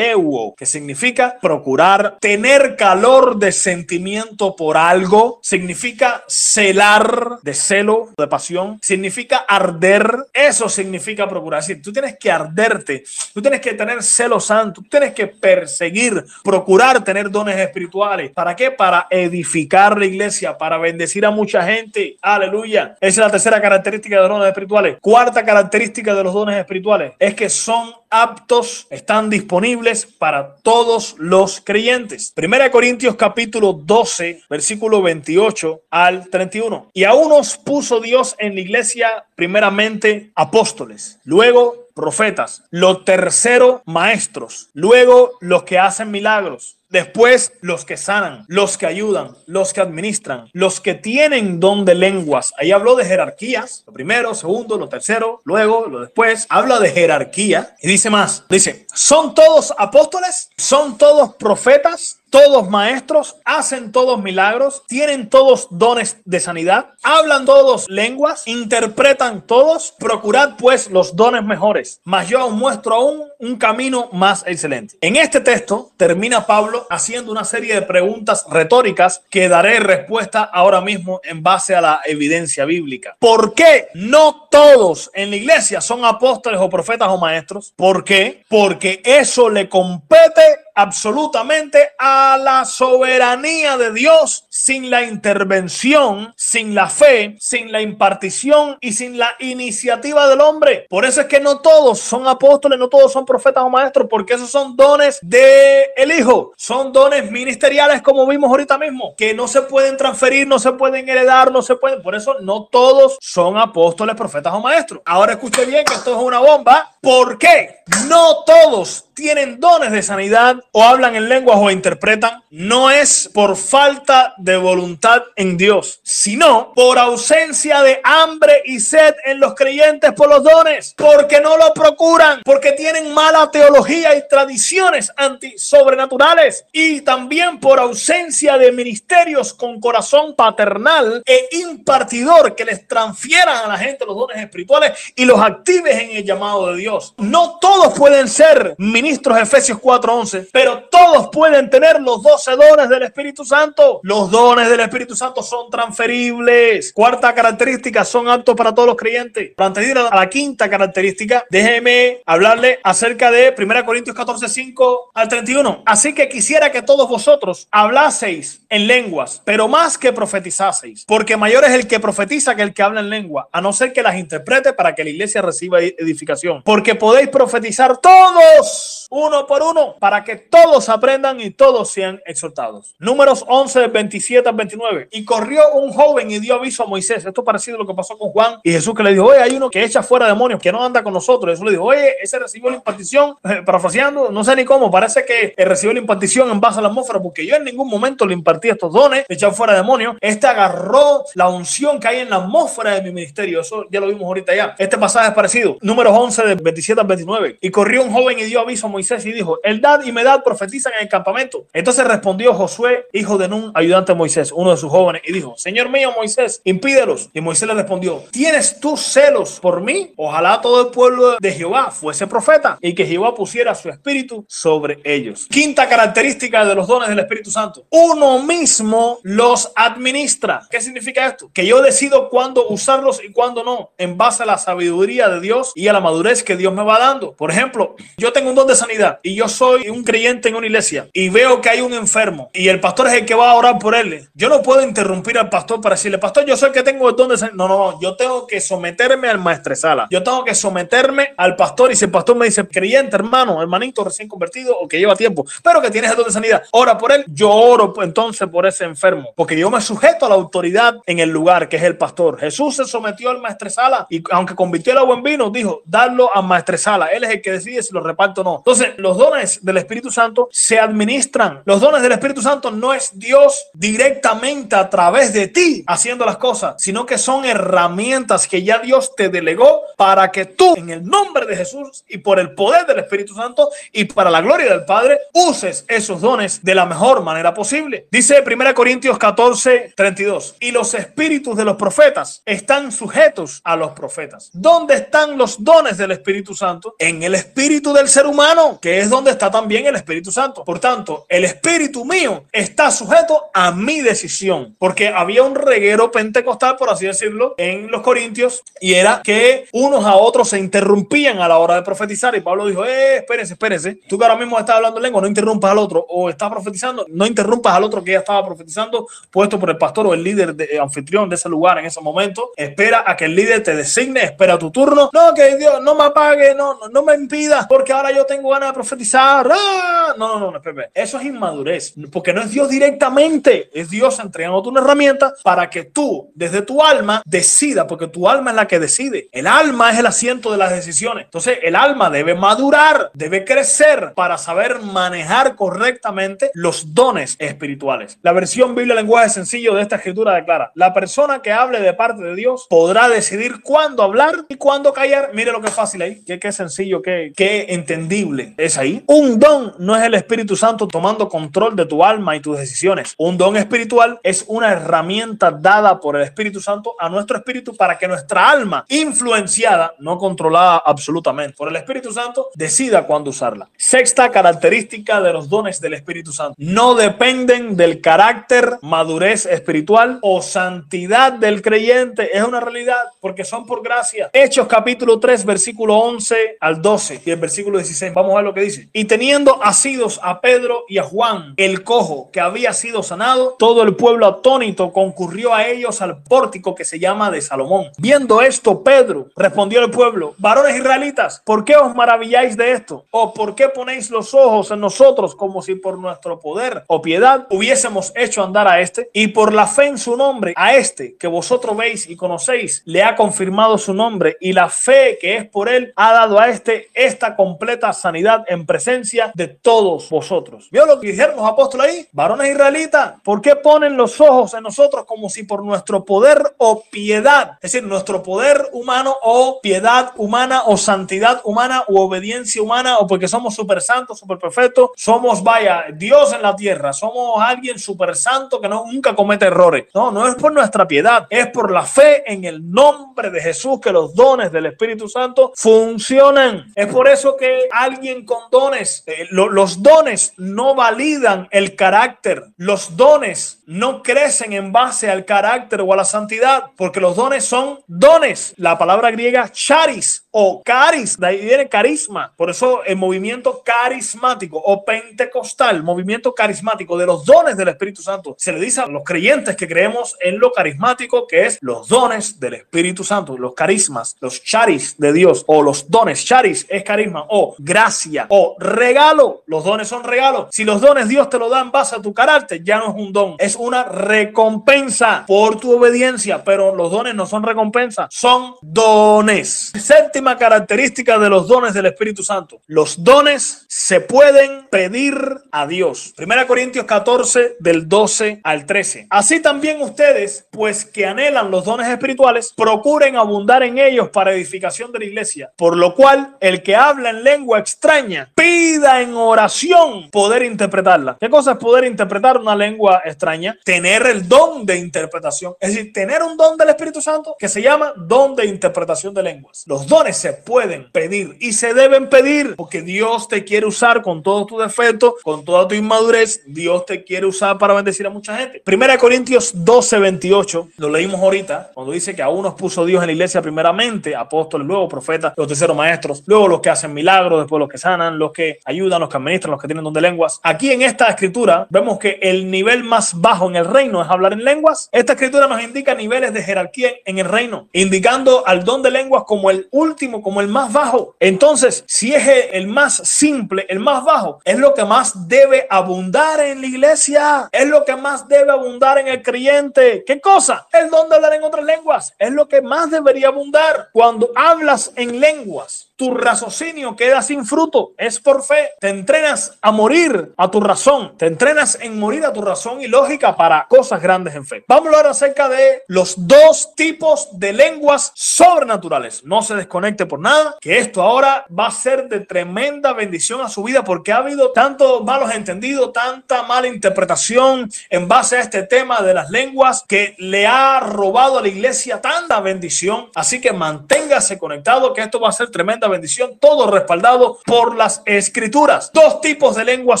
que significa procurar, tener calor de sentimiento por algo, significa celar de celo, de pasión, significa arder, eso significa procurar. Es decir, tú tienes que arderte, tú tienes que tener celo santo, tú tienes que perseguir, procurar tener dones espirituales. ¿Para qué? Para edificar la iglesia, para bendecir a mucha gente. Aleluya. Esa es la tercera característica de los dones espirituales. Cuarta característica de los dones espirituales es que son aptos, están disponibles para todos los creyentes. Primera Corintios capítulo 12, versículo 28 al 31. Y a unos puso Dios en la iglesia primeramente apóstoles, luego profetas, lo tercero maestros, luego los que hacen milagros, Después los que sanan, los que ayudan, los que administran, los que tienen don de lenguas. Ahí habló de jerarquías, lo primero, segundo, lo tercero, luego, lo después. Habla de jerarquía y dice más, dice, ¿son todos apóstoles? ¿Son todos profetas? Todos maestros, hacen todos milagros, tienen todos dones de sanidad, hablan todos lenguas, interpretan todos, procurad pues los dones mejores, mas yo os muestro aún un camino más excelente. En este texto termina Pablo haciendo una serie de preguntas retóricas que daré respuesta ahora mismo en base a la evidencia bíblica. ¿Por qué no todos en la iglesia son apóstoles o profetas o maestros? ¿Por qué? Porque eso le compete absolutamente a la soberanía de Dios sin la intervención, sin la fe, sin la impartición y sin la iniciativa del hombre. Por eso es que no todos son apóstoles, no todos son profetas o maestros, porque esos son dones de el Hijo, son dones ministeriales como vimos ahorita mismo, que no se pueden transferir, no se pueden heredar, no se pueden. Por eso no todos son apóstoles, profetas o maestros. Ahora escuche bien que esto es una bomba ¿Por qué? No todos tienen dones de sanidad o hablan en lenguas o interpretan, no es por falta de voluntad en Dios, sino por ausencia de hambre y sed en los creyentes por los dones, porque no lo procuran, porque tienen mala teología y tradiciones antisobrenaturales y también por ausencia de ministerios con corazón paternal e impartidor que les transfieran a la gente los dones espirituales y los actives en el llamado de Dios. No todos pueden ser ministros ministros, Efesios 4:11, pero todos pueden tener los 12 dones del Espíritu Santo. Los dones del Espíritu Santo son transferibles. Cuarta característica, son aptos para todos los creyentes. Para antes a la quinta característica, déjeme hablarle acerca de 1 Corintios 14:5 al 31. Así que quisiera que todos vosotros hablaseis en lenguas, pero más que profetizaseis, porque mayor es el que profetiza que el que habla en lengua, a no ser que las interprete para que la iglesia reciba edificación. Porque podéis profetizar todos uno por uno, para que todos aprendan y todos sean exhortados. Números 11, 27 al 29. Y corrió un joven y dio aviso a Moisés. Esto parecido a lo que pasó con Juan y Jesús que le dijo, oye, hay uno que echa fuera demonios, que no anda con nosotros. Jesús le dijo, oye, ese recibió la impartición, eh, parafraseando, no sé ni cómo, parece que recibió la impartición en base a la atmósfera, porque yo en ningún momento le impartí estos dones, echar fuera demonios. Este agarró la unción que hay en la atmósfera de mi ministerio. Eso ya lo vimos ahorita ya. Este pasaje es parecido. Números 11, de 27 al 29. Y corrió un joven y dio aviso a Moisés y dijo, el dad y Medad profetizan en el campamento. Entonces respondió Josué, hijo de Nun, ayudante de Moisés, uno de sus jóvenes, y dijo, Señor mío Moisés, impídelos. Y Moisés le respondió, ¿tienes tú celos por mí? Ojalá todo el pueblo de Jehová fuese profeta y que Jehová pusiera su espíritu sobre ellos. Quinta característica de los dones del Espíritu Santo. Uno mismo los administra. ¿Qué significa esto? Que yo decido cuándo usarlos y cuándo no, en base a la sabiduría de Dios y a la madurez que Dios me va dando. Por ejemplo, yo tengo un don de sanidad y yo soy un creyente en una iglesia y veo que hay un enfermo y el pastor es el que va a orar por él, yo no puedo interrumpir al pastor para decirle, pastor, yo soy el que tengo el don de sanidad. No, no, yo tengo que someterme al maestresala. Yo tengo que someterme al pastor y si el pastor me dice, creyente, hermano, hermanito recién convertido o que lleva tiempo, pero que tienes el don de sanidad, ora por él, yo oro entonces por ese enfermo, porque yo me sujeto a la autoridad en el lugar que es el pastor. Jesús se sometió al maestresala y aunque convirtió el agua en vino, dijo, darlo al maestresala. Él es el que decide si lo reparto o no. Entonces, los dones del Espíritu Santo se administran. Los dones del Espíritu Santo no es Dios directamente a través de ti haciendo las cosas, sino que son herramientas que ya Dios te delegó para que tú, en el nombre de Jesús y por el poder del Espíritu Santo y para la gloria del Padre, uses esos dones de la mejor manera posible. Dice 1 Corintios 14, 32. Y los espíritus de los profetas están sujetos a los profetas. ¿Dónde están los dones del Espíritu Santo? En el espíritu del ser humano, que es donde está también el Espíritu Santo. Por tanto, el espíritu mío está sujeto a mi decisión, porque había un reguero pentecostal, por así decirlo, en los Corintios, y era que unos a otros se interrumpían a la hora de profetizar. Y Pablo dijo, eh, espérense, espérense, tú que ahora mismo estás hablando en lengua, no interrumpas al otro, o estás profetizando, no interrumpas al otro que ya estaba profetizando, puesto por el pastor o el líder de, eh, anfitrión de ese lugar en ese momento. Espera a que el líder te designe, espera tu turno. No, que Dios no me apague, no, no, no me impida, porque ahora yo tengo ganas de profetizar ¡Ah! No, no, no. Eso es inmadurez, porque no es Dios directamente, es Dios entregándote una herramienta para que tú, desde tu alma, decida, porque tu alma es la que decide. El alma es el asiento de las decisiones. Entonces, el alma debe madurar, debe crecer para saber manejar correctamente los dones espirituales. La versión Biblia lenguaje sencillo de esta escritura declara, la persona que hable de parte de Dios podrá decidir cuándo hablar y cuándo callar. Mire lo que es fácil ahí, qué, qué sencillo, qué, qué entendible es ahí. Un don no es el Espíritu Santo tomando control de tu alma y tus decisiones. Un don espiritual es una herramienta dada por el Espíritu Santo a nuestro espíritu para que nuestra alma, influenciada, no controlada absolutamente por el Espíritu Santo, decida cuándo usarla. Sexta característica de los dones del Espíritu Santo. No dependen del carácter, madurez espiritual o santidad del creyente. Es una realidad porque son por gracia. Hechos capítulo 3, versículo 11 al 12 y el versículo 16. Vamos a lo que dice. Y teniendo asido oídos a Pedro y a Juan, el cojo que había sido sanado, todo el pueblo atónito concurrió a ellos al pórtico que se llama de Salomón. Viendo esto, Pedro respondió al pueblo, varones israelitas, ¿por qué os maravilláis de esto? ¿O por qué ponéis los ojos en nosotros como si por nuestro poder o piedad hubiésemos hecho andar a este? Y por la fe en su nombre, a este que vosotros veis y conocéis, le ha confirmado su nombre y la fe que es por él ha dado a este esta completa sanidad en presencia de todos vosotros. ¿Vio lo que dijeron los apóstoles ahí? Varones israelitas, ¿por qué ponen los ojos en nosotros como si por nuestro poder o piedad, es decir, nuestro poder humano o piedad humana o santidad humana o obediencia humana o porque somos súper santos, súper perfectos, somos, vaya, Dios en la tierra, somos alguien súper santo que no, nunca comete errores. No, no es por nuestra piedad, es por la fe en el nombre de Jesús que los dones del Espíritu Santo funcionan. Es por eso que alguien con dones, eh, lo, los dones no validan el carácter, los dones no crecen en base al carácter o a la santidad, porque los dones son dones. La palabra griega charis o caris, de ahí viene carisma. Por eso el movimiento carismático o pentecostal, movimiento carismático de los dones del Espíritu Santo, se le dice a los creyentes que creemos en lo carismático, que es los dones del Espíritu Santo, los carismas, los charis de Dios o los dones. Charis es carisma o gracia o regalo. Los dones son regalos. Si los dones Dios te lo da en base a tu carácter, ya no es un don, es una recompensa por tu obediencia, pero los dones no son recompensa, son dones. Séptima característica de los dones del Espíritu Santo. Los dones se pueden pedir a Dios. Primera Corintios 14 del 12 al 13. Así también ustedes, pues que anhelan los dones espirituales, procuren abundar en ellos para edificación de la iglesia. Por lo cual, el que habla en lengua extraña, pida en oración poder interpretarla. ¿Qué cosa es poder interpretar una lengua extraña? tener el don de interpretación, es decir, tener un don del Espíritu Santo que se llama don de interpretación de lenguas. Los dones se pueden pedir y se deben pedir porque Dios te quiere usar con todos tus defectos, con toda tu inmadurez. Dios te quiere usar para bendecir a mucha gente. Primera Corintios 12, 28, lo leímos ahorita, cuando dice que a unos puso Dios en la iglesia primeramente, apóstoles, luego profetas, los terceros maestros, luego los que hacen milagros, después los que sanan, los que ayudan, los que administran, los que tienen don de lenguas. Aquí en esta escritura vemos que el nivel más bajo en el reino es hablar en lenguas. Esta escritura nos indica niveles de jerarquía en el reino, indicando al don de lenguas como el último, como el más bajo. Entonces, si es el más simple, el más bajo, es lo que más debe abundar en la iglesia, es lo que más debe abundar en el creyente. ¿Qué cosa? El don de hablar en otras lenguas es lo que más debería abundar cuando hablas en lenguas tu raciocinio queda sin fruto. Es por fe. Te entrenas a morir a tu razón. Te entrenas en morir a tu razón y lógica para cosas grandes en fe. Vamos a hablar acerca de los dos tipos de lenguas sobrenaturales. No se desconecte por nada, que esto ahora va a ser de tremenda bendición a su vida porque ha habido tantos malos entendidos, tanta mala interpretación en base a este tema de las lenguas que le ha robado a la iglesia tanta bendición. Así que manténgase conectado que esto va a ser tremenda bendición, todo respaldado por las escrituras. Dos tipos de lenguas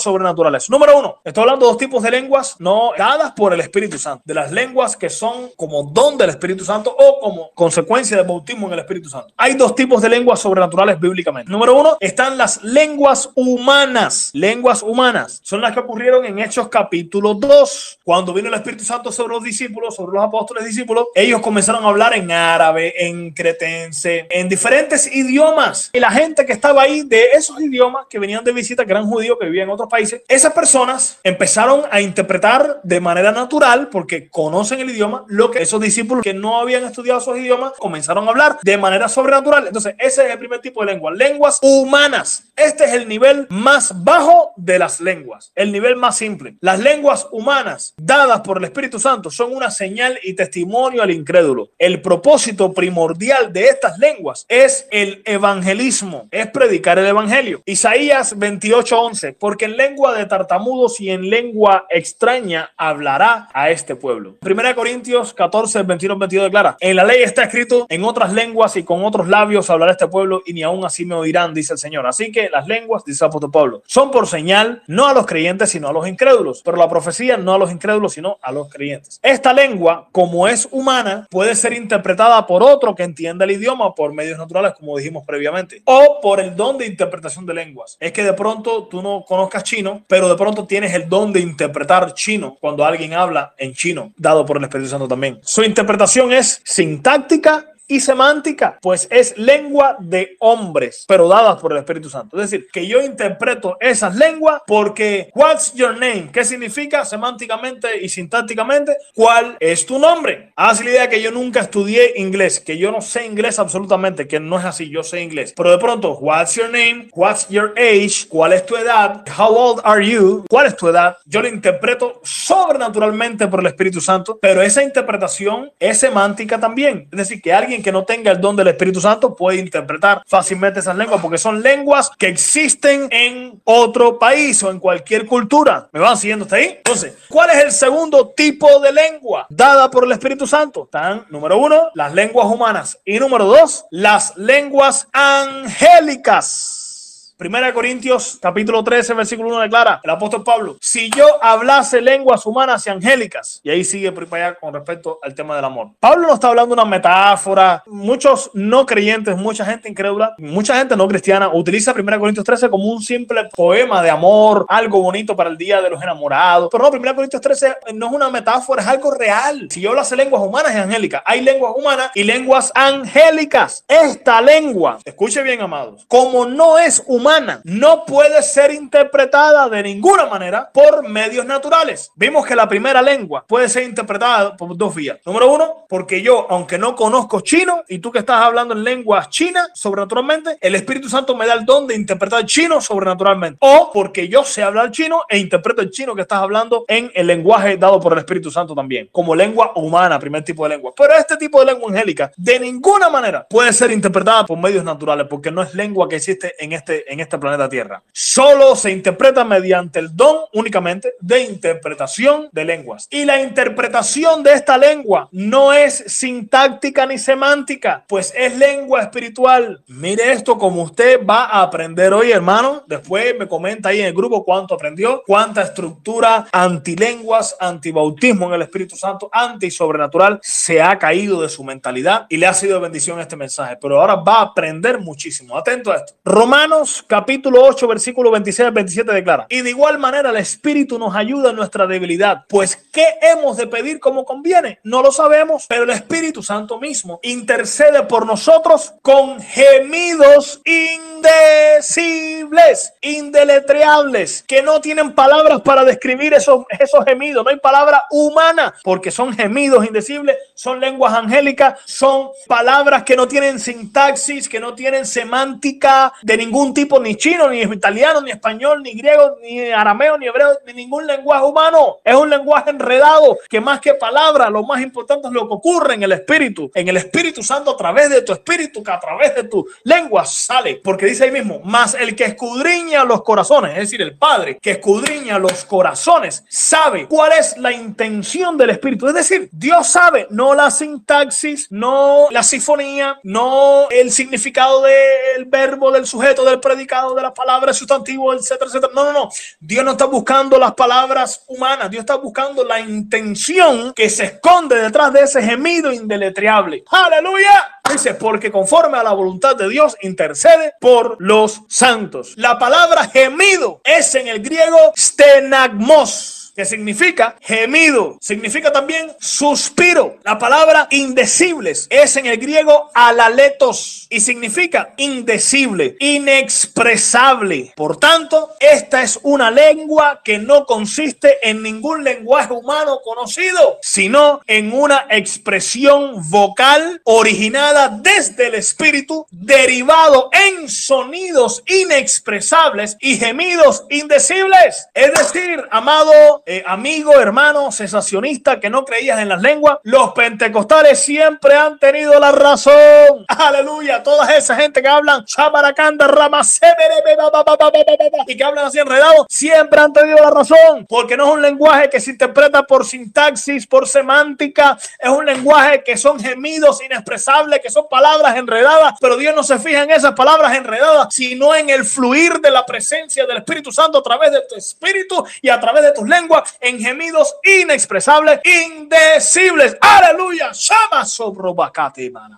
sobrenaturales. Número uno, estoy hablando de dos tipos de lenguas no dadas por el Espíritu Santo, de las lenguas que son como don del Espíritu Santo o como consecuencia del bautismo en el Espíritu Santo. Hay dos tipos de lenguas sobrenaturales bíblicamente. Número uno, están las lenguas humanas. Lenguas humanas son las que ocurrieron en Hechos capítulo 2. Cuando vino el Espíritu Santo sobre los discípulos, sobre los apóstoles discípulos, ellos comenzaron a hablar en árabe, en cretense, en diferentes idiomas y la gente que estaba ahí de esos idiomas que venían de visita, que eran judíos, que vivían en otros países, esas personas empezaron a interpretar de manera natural, porque conocen el idioma, lo que esos discípulos que no habían estudiado esos idiomas comenzaron a hablar de manera sobrenatural. Entonces, ese es el primer tipo de lengua, lenguas humanas. Este es el nivel más bajo de las lenguas, el nivel más simple. Las lenguas humanas dadas por el Espíritu Santo son una señal y testimonio al incrédulo. El propósito primordial de estas lenguas es el evangelio evangelismo, es predicar el evangelio. Isaías 28:11, porque en lengua de tartamudos y en lengua extraña hablará a este pueblo. Primera Corintios 14, 21, 22 declara, en la ley está escrito, en otras lenguas y con otros labios hablará este pueblo y ni aún así me oirán, dice el Señor. Así que las lenguas, dice el apóstol Pablo, son por señal no a los creyentes, sino a los incrédulos, pero la profecía no a los incrédulos, sino a los creyentes. Esta lengua, como es humana, puede ser interpretada por otro que entienda el idioma por medios naturales, como dijimos previamente, o por el don de interpretación de lenguas. Es que de pronto tú no conozcas chino, pero de pronto tienes el don de interpretar chino cuando alguien habla en chino, dado por el Espíritu Santo también. Su interpretación es sintáctica y semántica, pues es lengua de hombres, pero dadas por el Espíritu Santo. Es decir, que yo interpreto esas lenguas porque what's your name? ¿Qué significa semánticamente y sintácticamente? ¿Cuál es tu nombre? Haz la idea que yo nunca estudié inglés, que yo no sé inglés absolutamente, que no es así, yo sé inglés. Pero de pronto, what's your name? What's your age? ¿Cuál es tu edad? How old are you? ¿Cuál es tu edad? Yo lo interpreto sobrenaturalmente por el Espíritu Santo, pero esa interpretación es semántica también. Es decir, que alguien que no tenga el don del Espíritu Santo puede interpretar fácilmente esas lenguas porque son lenguas que existen en otro país o en cualquier cultura. ¿Me van siguiendo hasta ahí? Entonces, ¿cuál es el segundo tipo de lengua dada por el Espíritu Santo? Están, número uno, las lenguas humanas y número dos, las lenguas angélicas. Primera de Corintios, capítulo 13, versículo 1 declara el apóstol Pablo, si yo hablase lenguas humanas y angélicas, y ahí sigue por allá con respecto al tema del amor. Pablo no está hablando de una metáfora. Muchos no creyentes, mucha gente incrédula, mucha gente no cristiana utiliza Primera Corintios 13 como un simple poema de amor, algo bonito para el día de los enamorados. Pero no, Primera Corintios 13 no es una metáfora, es algo real. Si yo hablase lenguas humanas y angélicas, hay lenguas humanas y lenguas angélicas. Esta lengua, escuche bien, amados, como no es humana, no puede ser interpretada de ninguna manera por medios naturales. Vimos que la primera lengua puede ser interpretada por dos vías. Número uno, porque yo, aunque no conozco chino, y tú que estás hablando en lenguas chinas sobrenaturalmente, el Espíritu Santo me da el don de interpretar chino sobrenaturalmente. O porque yo sé hablar chino e interpreto el chino que estás hablando en el lenguaje dado por el Espíritu Santo también, como lengua humana, primer tipo de lengua. Pero este tipo de lengua angélica, de ninguna manera puede ser interpretada por medios naturales, porque no es lengua que existe en este, este planeta Tierra. Solo se interpreta mediante el don únicamente de interpretación de lenguas. Y la interpretación de esta lengua no es sintáctica ni semántica, pues es lengua espiritual. Mire esto como usted va a aprender hoy, hermano. Después me comenta ahí en el grupo cuánto aprendió, cuánta estructura antilenguas, antibautismo en el Espíritu Santo, anti sobrenatural se ha caído de su mentalidad y le ha sido bendición este mensaje. Pero ahora va a aprender muchísimo. Atento a esto. Romanos capítulo 8, versículo 26 al 27 declara, y de igual manera el Espíritu nos ayuda en nuestra debilidad, pues ¿qué hemos de pedir como conviene? No lo sabemos, pero el Espíritu Santo mismo intercede por nosotros con gemidos indecibles, indeletreables, que no tienen palabras para describir esos, esos gemidos, no hay palabra humana, porque son gemidos indecibles, son lenguas angélicas, son palabras que no tienen sintaxis, que no tienen semántica de ningún tipo ni chino, ni italiano, ni español, ni griego, ni arameo, ni hebreo, ni ningún lenguaje humano. Es un lenguaje enredado que más que palabras, lo más importante es lo que ocurre en el Espíritu, en el Espíritu Santo a través de tu Espíritu, que a través de tu lengua sale. Porque dice ahí mismo, más el que escudriña los corazones, es decir, el Padre que escudriña los corazones, sabe cuál es la intención del Espíritu. Es decir, Dios sabe, no la sintaxis, no la sinfonía, no el significado del verbo, del sujeto, del predicador de las palabras sustantivo, etcétera, etcétera. No, no, no. Dios no está buscando las palabras humanas. Dios está buscando la intención que se esconde detrás de ese gemido indeletreable. Aleluya. Dice, porque conforme a la voluntad de Dios intercede por los santos. La palabra gemido es en el griego stenagmos que significa gemido, significa también suspiro. La palabra indecibles es en el griego alaletos y significa indecible, inexpresable. Por tanto, esta es una lengua que no consiste en ningún lenguaje humano conocido, sino en una expresión vocal originada desde el espíritu, derivado en sonidos inexpresables y gemidos indecibles. Es decir, amado eh, amigo, hermano, sensacionista que no creías en las lenguas, los pentecostales siempre han tenido la razón. Aleluya. Toda esa gente que hablan y que hablan así enredados, siempre han tenido la razón. Porque no es un lenguaje que se interpreta por sintaxis, por semántica. Es un lenguaje que son gemidos inexpresables, que son palabras enredadas. Pero Dios no se fija en esas palabras enredadas, sino en el fluir de la presencia del Espíritu Santo a través de tu espíritu y a través de tus lenguas en gemidos inexpresables, indecibles. Aleluya.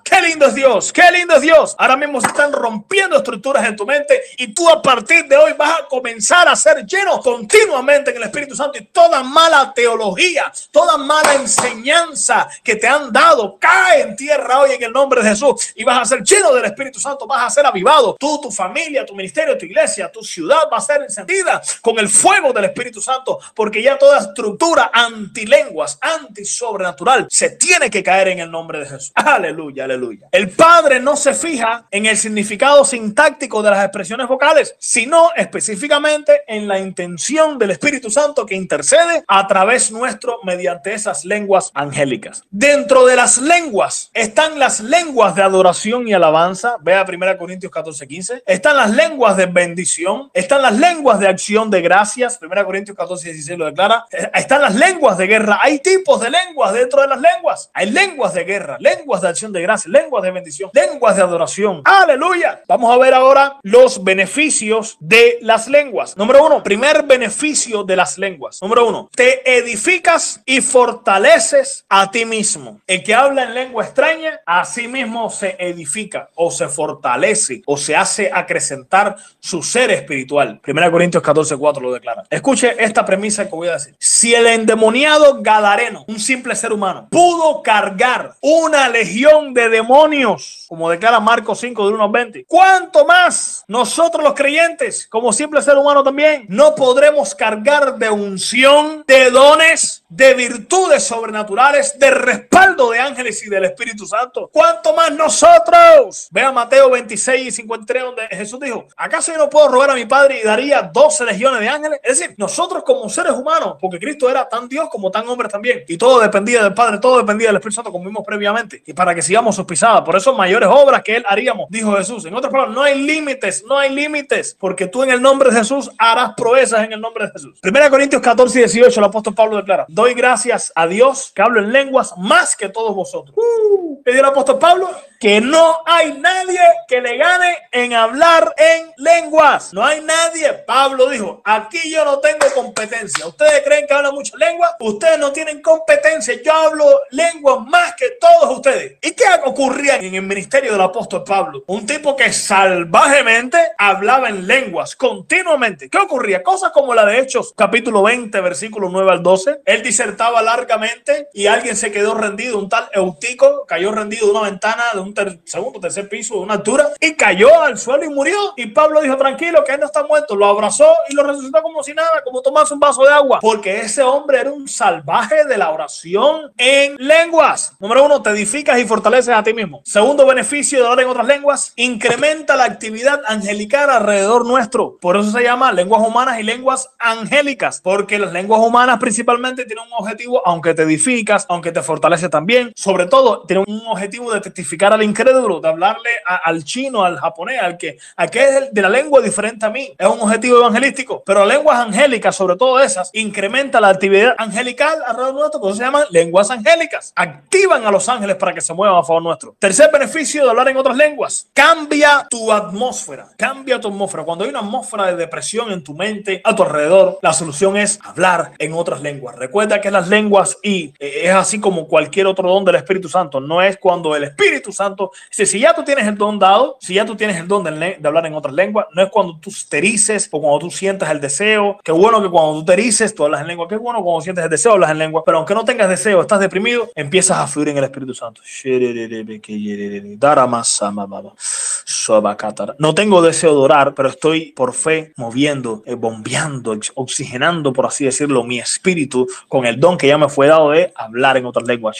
Qué lindo es Dios. Qué lindo es Dios. Ahora mismo se están rompiendo estructuras en tu mente y tú a partir de hoy vas a comenzar a ser lleno continuamente en el Espíritu Santo y toda mala teología, toda mala enseñanza que te han dado cae en tierra hoy en el nombre de Jesús y vas a ser lleno del Espíritu Santo, vas a ser avivado. Tú, tu familia, tu ministerio, tu iglesia, tu ciudad va a ser encendida con el fuego del Espíritu Santo porque ya toda estructura antilenguas, antisobrenatural se tiene que caer en el nombre de Jesús. Aleluya, aleluya. El Padre no se fija en el significado sintáctico de las expresiones vocales, sino específicamente en la intención del Espíritu Santo que intercede a través nuestro mediante esas lenguas angélicas. Dentro de las lenguas están las lenguas de adoración y alabanza. Vea 1 Corintios 14, 15. Están las lenguas de bendición. Están las lenguas de acción de gracias. 1 Corintios 14, 16 lo Eh, están las lenguas de guerra. Hay tipos de lenguas dentro de las lenguas. Hay lenguas de guerra, lenguas de acción de gracias, lenguas de bendición, lenguas de adoración. Aleluya. Vamos a ver ahora los beneficios de las lenguas. Número uno, primer beneficio de las lenguas. Número uno, te edificas y fortaleces a ti mismo. El que habla en lengua extraña, a sí mismo se edifica o se fortalece o se hace acrecentar su ser espiritual. Primera Corintios 14, 4 lo declara. Escuche esta premisa que voy a decir. Si el endemoniado Gadareno, un simple ser humano, pudo cargar una legión de demonios, como declara Marcos 5 de 1 a 20, ¿cuánto más nosotros los creyentes, como simple ser humano también, no podremos cargar de unción, de dones, de virtudes sobrenaturales, de respaldo de ángeles y del Espíritu Santo? ¿Cuánto más nosotros? Vea Mateo 26 y 53 donde Jesús dijo, ¿acaso yo no puedo rogar a mi Padre y daría 12 legiones de ángeles? Es decir, nosotros como seres humanos, porque Cristo era tan Dios como tan hombre también, y todo dependía del Padre, todo dependía del Espíritu Santo, como vimos previamente, y para que sigamos sus pisadas. Por eso mayores obras que Él haríamos, dijo Jesús. En otras palabras, no hay límites, no hay límites, porque tú en el nombre de Jesús harás proezas en el nombre de Jesús. Primera Corintios 14 y 18, el apóstol Pablo declara, doy gracias a Dios que hablo en lenguas más que todos vosotros. Uh, ¿Qué el apóstol Pablo? que no hay nadie que le gane en hablar en lenguas. No hay nadie. Pablo dijo, aquí yo no tengo competencia. Ustedes creen que hablan muchas lenguas. Ustedes no tienen competencia. Yo hablo lenguas más que todos ustedes. ¿Y qué ocurría en el ministerio del apóstol Pablo? Un tipo que salvajemente hablaba en lenguas continuamente. ¿Qué ocurría? Cosas como la de Hechos, capítulo 20, versículo 9 al 12. Él disertaba largamente y alguien se quedó rendido. Un tal Eutico cayó rendido de una ventana de un un segundo, tercer piso de una altura y cayó al suelo y murió. Y Pablo dijo, tranquilo, que él no está muerto. Lo abrazó y lo resucitó como si nada, como tomarse un vaso de agua. Porque ese hombre era un salvaje de la oración en lenguas. Número uno, te edificas y fortaleces a ti mismo. Segundo beneficio de hablar en otras lenguas, incrementa la actividad angelical alrededor nuestro. Por eso se llama lenguas humanas y lenguas angélicas. Porque las lenguas humanas principalmente tienen un objetivo, aunque te edificas, aunque te fortalece también, sobre todo tienen un objetivo de testificar al incrédulo, de hablarle al chino, al japonés, al que, a que es de la lengua diferente a mí. Es un objetivo evangelístico. Pero lenguas angélicas, sobre todo esas, incrementa la actividad angelical alrededor nuestro, eso se llaman lenguas angélicas. Activan a los ángeles para que se muevan a favor nuestro. Tercer beneficio de hablar en otras lenguas. Cambia tu atmósfera. Cambia tu atmósfera. Cuando hay una atmósfera de depresión en tu mente, a tu alrededor, la solución es hablar en otras lenguas. Recuerda que las lenguas y eh, es así como cualquier otro don del Espíritu Santo. No es cuando el Espíritu Santo si ya tú tienes el don dado, si ya tú tienes el don de, hablar en otras lenguas, no es cuando tú te erices o cuando tú sientas el deseo. Qué bueno que cuando tú te erices, tú hablas en lengua. Qué bueno cuando sientes el deseo, hablas en lengua. Pero aunque no tengas deseo, estás deprimido, empiezas a fluir en el Espíritu Santo. No tengo deseo de orar, pero estoy por fe moviendo, eh, bombeando, oxigenando, por así decirlo, mi espíritu con el don que ya me fue dado de hablar en otras lenguas.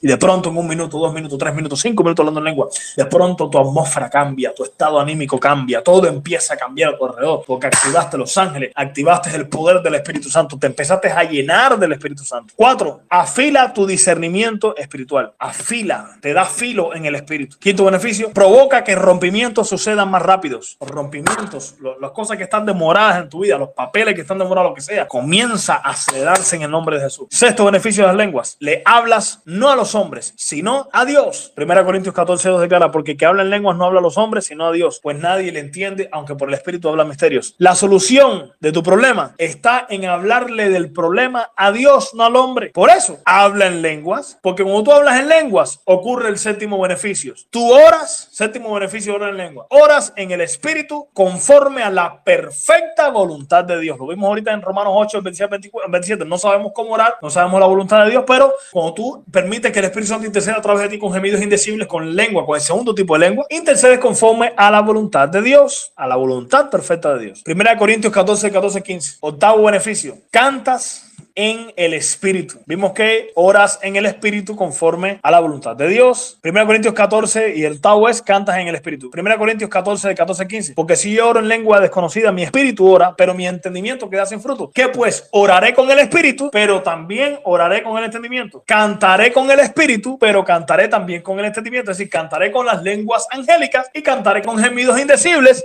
Y de pronto en un minuto, dos minutos, tres minutos, cinco minutos hablando en lengua, de pronto tu atmósfera cambia, tu estado anímico cambia, todo empieza a cambiar a tu alrededor, porque activaste los ángeles, activaste el poder del Espíritu Santo, te empezaste a llenar del Espíritu Santo. Cuatro, afila tu discernimiento espiritual. Afila, te da filo en el Espíritu. Quinto beneficio, provoca que rompimientos sucedan más rápidos. Los rompimientos, las cosas que están demoradas en tu vida, los papeles que están demorados, lo que sea, comienza a acelerarse en el nombre de Jesús. Sexto beneficio de las lenguas, le hablas no a los hombres, sino a Dios. Primera Corintios 14, 2 declara, porque que en lenguas no habla a los hombres, sino a Dios, pues nadie le entiende, aunque por el Espíritu habla misterios. La solución de tu problema está en hablarle del problema a Dios, no al hombre. Por eso, habla en lenguas, porque cuando tú hablas en lenguas, ocurre el séptimo beneficio. Tú oras, séptimo beneficio, orar en lengua. Oras en el Espíritu conforme a la perfecta voluntad de Dios. Lo vimos ahorita en Romanos 8, 27. No sabemos cómo orar, no sabemos la voluntad de Dios, pero cuando tú permites que el Espíritu Santo interceda a través de ti con gemidos indecibles, con lengua, con el segundo tipo de lengua, intercedes conforme a la voluntad de Dios, a la voluntad perfecta de Dios. Primera Corintios 14, 14, 15. Octavo beneficio. Cantas en el Espíritu. Vimos que oras en el Espíritu conforme a la voluntad de Dios. 1 Corintios 14 y el Tao es cantas en el Espíritu. 1 Corintios 14 de 14 15. Porque si yo oro en lengua desconocida, mi espíritu ora, pero mi entendimiento queda sin fruto. ¿Qué pues? Oraré con el Espíritu, pero también oraré con el entendimiento. Cantaré con el Espíritu, pero cantaré también con el entendimiento. Es decir, cantaré con las lenguas angélicas y cantaré con gemidos indecibles.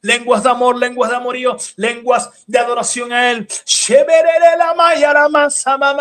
Lenguas de amor, lenguas de amorío, lenguas de adoración a Él.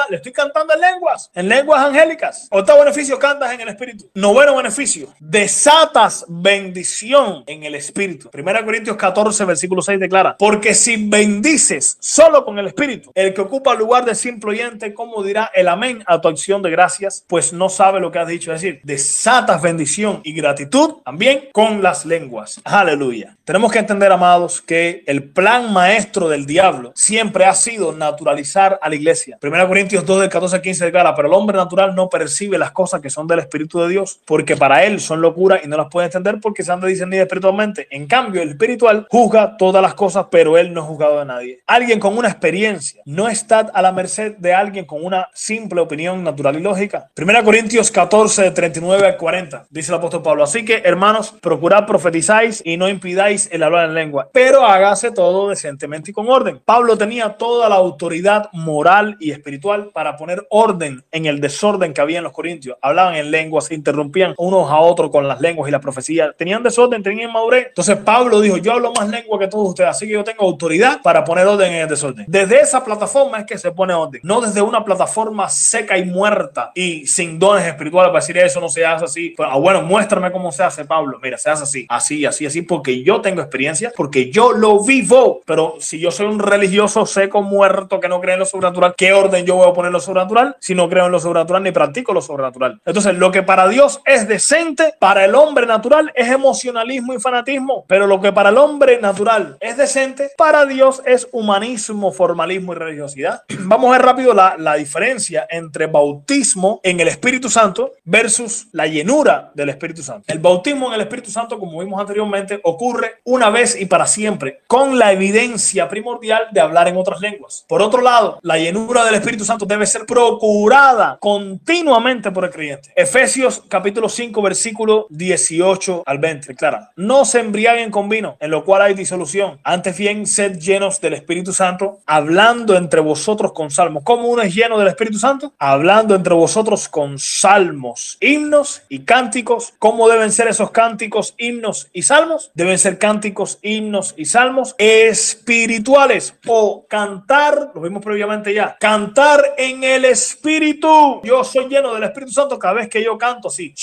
Le estoy cantando en lenguas, en lenguas angélicas. Octavo beneficio, cantas en el Espíritu. Noveno beneficio, desatas bendición en el Espíritu. Primera Corintios 14, versículo 6 declara, porque si bendices solo con el Espíritu, el que ocupa el lugar de simple oyente, ¿cómo dirá el amén a tu acción de gracias? Pues no sabe lo que has dicho. Es decir, desatas bendición y gratitud también con las lenguas. Aleluya. Tenemos que entender, amados, que el plan maestro del diablo siempre ha sido naturalizar a la iglesia. 1 Corintios 2 del 14 al 15 declara, pero el hombre natural no percibe las cosas que son del Espíritu de Dios, porque para él son locura y no las puede entender porque se han de discernir espiritualmente. En cambio, el espiritual juzga todas las cosas, pero él no es juzgado de nadie. Alguien con una experiencia no está a la merced de alguien con una simple opinión natural y lógica. 1 Corintios 14 de 39 al 40, dice el apóstol Pablo. Así que, hermanos, procurad profetizáis y no impidáis el hablar en lengua, pero hágase todo decentemente y con orden. Pablo tenía toda la autoridad moral y espiritual para poner orden en el desorden que había en los corintios. Hablaban en lenguas, se interrumpían unos a otros con las lenguas y la profecía. Tenían desorden, tenían madurez. Entonces Pablo dijo, yo hablo más lengua que todos ustedes, así que yo tengo autoridad para poner orden en el desorden. Desde esa plataforma es que se pone orden, no desde una plataforma seca y muerta y sin dones espirituales para decir eso no se hace así. Pues, ah, bueno, muéstrame cómo se hace, Pablo. Mira, se hace así, así, así, así, porque yo tengo experiencia, porque yo lo vivo. Pero si yo soy un religioso seco, muerto, que no cree en lo sobrenatural, ¿qué orden yo voy a poner en lo sobrenatural si no creo en lo sobrenatural ni practico lo sobrenatural? Entonces, lo que para Dios es decente, para el hombre natural es emocionalismo y fanatismo. Pero lo que para el hombre natural es decente, para Dios es humanismo, formalismo y religiosidad. Vamos a ver rápido la, la diferencia entre bautismo en el Espíritu Santo versus la llenura del Espíritu Santo. El bautismo en el Espíritu Santo, como vimos anteriormente, ocurre una vez y para siempre, con la evidencia primordial de hablar en otras lenguas. Por otro lado, la llenura del Espíritu Santo debe ser procurada continuamente por el creyente. Efesios capítulo 5, versículo 18 al 20. Clara, no se embriaguen con vino, en lo cual hay disolución. Antes bien, sed llenos del Espíritu Santo, hablando entre vosotros con salmos. ¿Cómo uno es lleno del Espíritu Santo? Hablando entre vosotros con salmos, himnos y cánticos. ¿Cómo deben ser esos cánticos, himnos y salmos? Deben ser cánticos, himnos y salmos espirituales o cantar, lo vimos previamente ya, cantar en el Espíritu. Yo soy lleno del Espíritu Santo cada vez que yo canto así.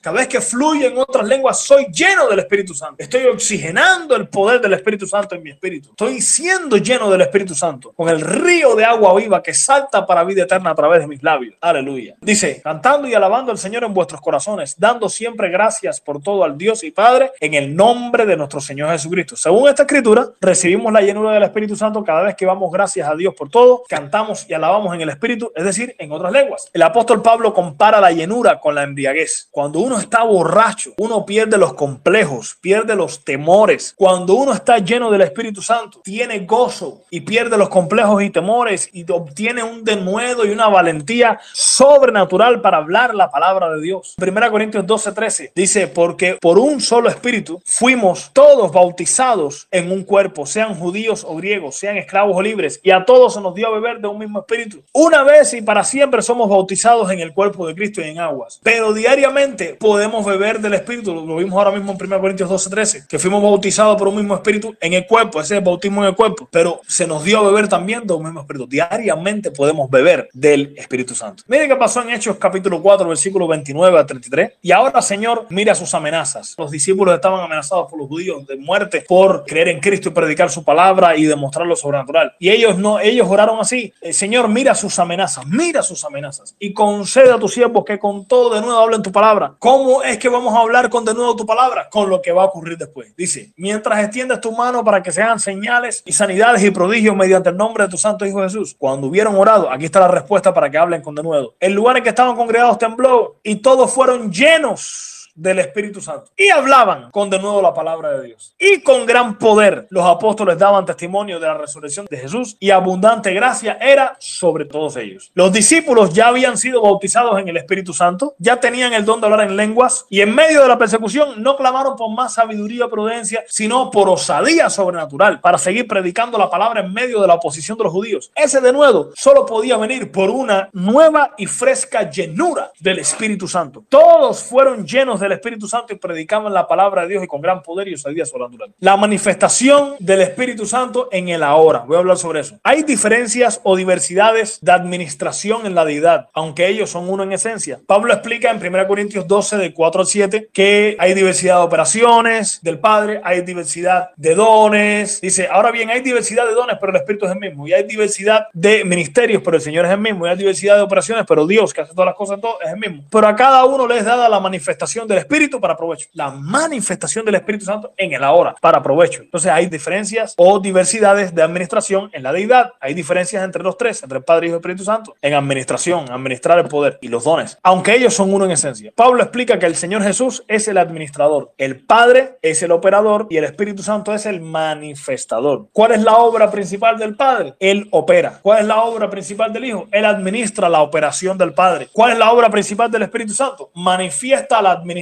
Cada vez que fluye en otras lenguas, soy lleno del Espíritu Santo. Estoy oxigenando el poder del Espíritu Santo en mi espíritu. Estoy siendo lleno del Espíritu Santo con el río de agua viva que salta para vida eterna a través de mis labios. Aleluya. Dice, cantando y alabando al Señor en vuestros corazones, dando siempre gracias por todo al Dios y Padre en el nombre de nuestro Señor Jesucristo. Según esta escritura, recibimos la llenura del Espíritu Santo cada vez que vamos gracias a Dios por todo, cantamos y alabamos en el Espíritu, es decir, en otras lenguas. El apóstol Pablo compara la llenura con la embriaguez. Cuando uno está borracho, uno pierde los complejos, pierde los temores. Cuando uno está lleno del Espíritu Santo, tiene gozo y pierde los complejos y temores y obtiene un denuedo y una valentía sobrenatural para hablar la palabra de Dios. 1 Corintios 12, 13 dice, porque por un solo espíritu fuimos todos bautizados en un cuerpo, sean judíos o griegos, sean esclavos o libres, y a todos se nos dio a beber de un mismo espíritu. Una vez y para siempre somos bautizados en el cuerpo de Cristo y en aguas, pero diariamente podemos beber del espíritu. Lo vimos ahora mismo en 1 Corintios 12, 13, que fuimos bautizados por un mismo espíritu en el cuerpo, ese es bautismo en el cuerpo, pero se nos dio a beber también de un mismo espíritu. Diariamente podemos beber del Espíritu Santo. Miren qué pasó en Hechos capítulo 4, versículo 29 a 33. Y ahora, Señor, mira sus amenazas. Los discípulos estaban amenazados por los judíos de muerte por creer en Cristo y predicar su palabra y demostrar lo sobrenatural. Y ellos no, ellos oraron así. Eh, Señor, mira sus amenazas, mira sus amenazas y concede a tus siervos que con todo de nuevo hablen tu palabra. ¿Cómo es que vamos a hablar con de nuevo tu palabra? Con lo que va a ocurrir después. Dice, mientras extiendes tu mano para que sean señales y sanidades y prodigios mediante el nombre de tu santo Hijo Jesús. Cuando hubieron orado, aquí está la respuesta para que hablen con de nuevo. El lugar en que estaban congregados tembló y todos fueron llenos del Espíritu Santo y hablaban con de nuevo la palabra de Dios. Y con gran poder los apóstoles daban testimonio de la resurrección de Jesús y abundante gracia era sobre todos ellos. Los discípulos ya habían sido bautizados en el Espíritu Santo, ya tenían el don de hablar en lenguas y en medio de la persecución no clamaron por más sabiduría o prudencia, sino por osadía sobrenatural para seguir predicando la palabra en medio de la oposición de los judíos. Ese de nuevo solo podía venir por una nueva y fresca llenura del Espíritu Santo. Todos fueron llenos del Espíritu Santo y predicaban la palabra de Dios y con gran poder y osadía sobrenatural. La manifestación del Espíritu Santo en el ahora. Voy a hablar sobre eso. Hay diferencias o diversidades de administración en la deidad, aunque ellos son uno en esencia. Pablo explica en 1 Corintios 12, de 4 al 7, que hay diversidad de operaciones del Padre, hay diversidad de dones. Dice, ahora bien, hay diversidad de dones, pero el Espíritu es el mismo. Y hay diversidad de ministerios, pero el Señor es el mismo. Y hay diversidad de operaciones, pero Dios, que hace todas las cosas todo, es el mismo. Pero a cada uno les dada la manifestación del Espíritu para provecho. La manifestación del Espíritu Santo en el ahora para provecho. Entonces hay diferencias o diversidades de administración en la deidad. Hay diferencias entre los tres, entre el Padre, y el Espíritu Santo, en administración, administrar el poder y los dones, aunque ellos son uno en esencia. Pablo explica que el Señor Jesús es el administrador, el Padre es el operador y el Espíritu Santo es el manifestador. ¿Cuál es la obra principal del Padre? Él opera. ¿Cuál es la obra principal del Hijo? Él administra la operación del Padre. ¿Cuál es la obra principal del Espíritu Santo? Manifiesta la administración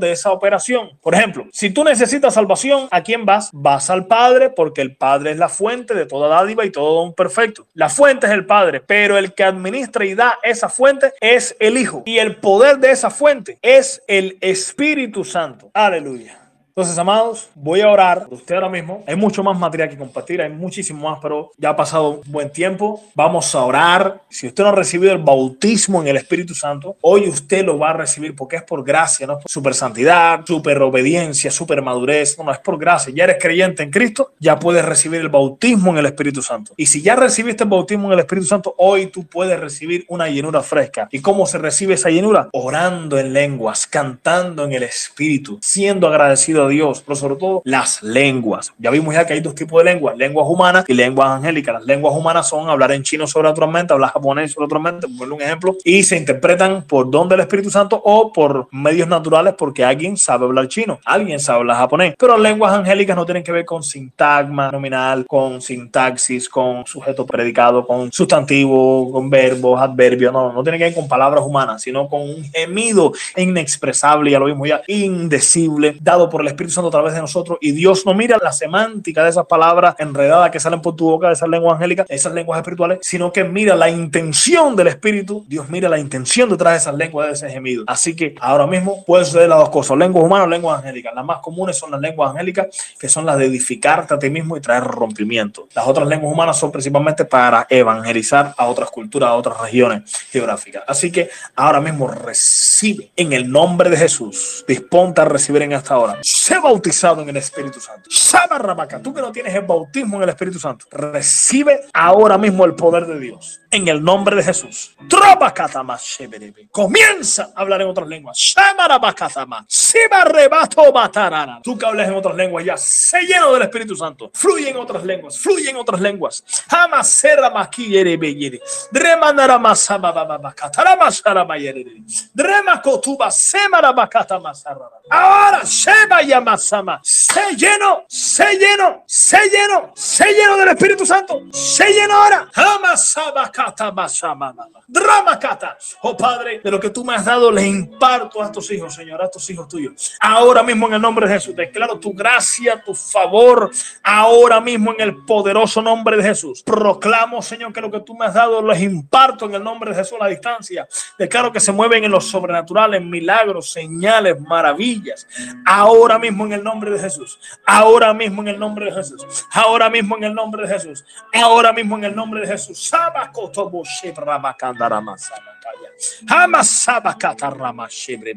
de esa operación. Por ejemplo, si tú necesitas salvación, ¿a quién vas? Vas al Padre porque el Padre es la fuente de toda dádiva y todo don perfecto. La fuente es el Padre, pero el que administra y da esa fuente es el Hijo. Y el poder de esa fuente es el Espíritu Santo. Aleluya. Entonces, amados, voy a orar por usted ahora mismo. Hay mucho más material que compartir, hay muchísimo más, pero ya ha pasado un buen tiempo. Vamos a orar. Si usted no ha recibido el bautismo en el Espíritu Santo, hoy usted lo va a recibir porque es por gracia, no es por super santidad, super obediencia, super madurez. No, no, es por gracia. Ya eres creyente en Cristo, ya puedes recibir el bautismo en el Espíritu Santo. Y si ya recibiste el bautismo en el Espíritu Santo, hoy tú puedes recibir una llenura fresca. ¿Y cómo se recibe esa llenura? Orando en lenguas, cantando en el Espíritu, siendo agradecido Dios, pero sobre todo las lenguas. Ya vimos ya que hay dos tipos de lenguas, lenguas humanas y lenguas angélicas. Las lenguas humanas son hablar en chino sobrenaturalmente, hablar japonés sobrenaturalmente, por un ejemplo, y se interpretan por don del Espíritu Santo o por medios naturales porque alguien sabe hablar chino, alguien sabe hablar japonés. Pero las lenguas angélicas no tienen que ver con sintagma nominal, con sintaxis, con sujeto predicado, con sustantivo, con verbos, adverbios, no, no tiene que ver con palabras humanas, sino con un gemido inexpresable, ya lo vimos ya, indecible, dado por el Espíritu Santo a través de nosotros y Dios no mira la semántica de esas palabras enredadas que salen por tu boca, de esas lenguas angélicas, esas lenguas espirituales, sino que mira la intención del Espíritu. Dios mira la intención detrás de esas lenguas, de ese gemido. Así que ahora mismo pueden suceder las dos cosas, lenguas humanas lenguas angélicas. Las más comunes son las lenguas angélicas, que son las de edificarte a ti mismo y traer rompimiento. Las otras lenguas humanas son principalmente para evangelizar a otras culturas, a otras regiones geográficas. Así que ahora mismo recibe en el nombre de Jesús. Disponta a recibir en esta hora sé bautizado en el Espíritu Santo. Rabaca, tú que no tienes el bautismo en el Espíritu Santo, recibe ahora mismo el poder de Dios. En el nombre de Jesús. Comienza a hablar en otras lenguas. Tú que hablas en otras lenguas ya, se lleno del Espíritu Santo. Fluye en otras lenguas, fluye en otras lenguas. Ahora, se lleno, se lleno, se lleno, se lleno del Espíritu Santo, se lleno ahora. Dramakata. Oh Padre, de lo que tú me has dado, le imparto a estos hijos, Señor, a estos hijos tuyos. Ahora mismo en el nombre de Jesús, declaro tu gracia, tu favor, ahora mismo en el poderoso nombre de Jesús. Proclamo, Señor, que lo que tú me has dado, les imparto en el nombre de Jesús a la distancia. Declaro que se mueven en lo sobrenatural, en milagros, señales, maravillas. Ahora mismo en el nombre de Jesús. Ahora mismo en el nombre de Jesús. Ahora mismo en el nombre de Jesús. Ahora mismo en el nombre de Jesús. otobo shebra bakanda ramasabataya. Hama sabakata rama shebre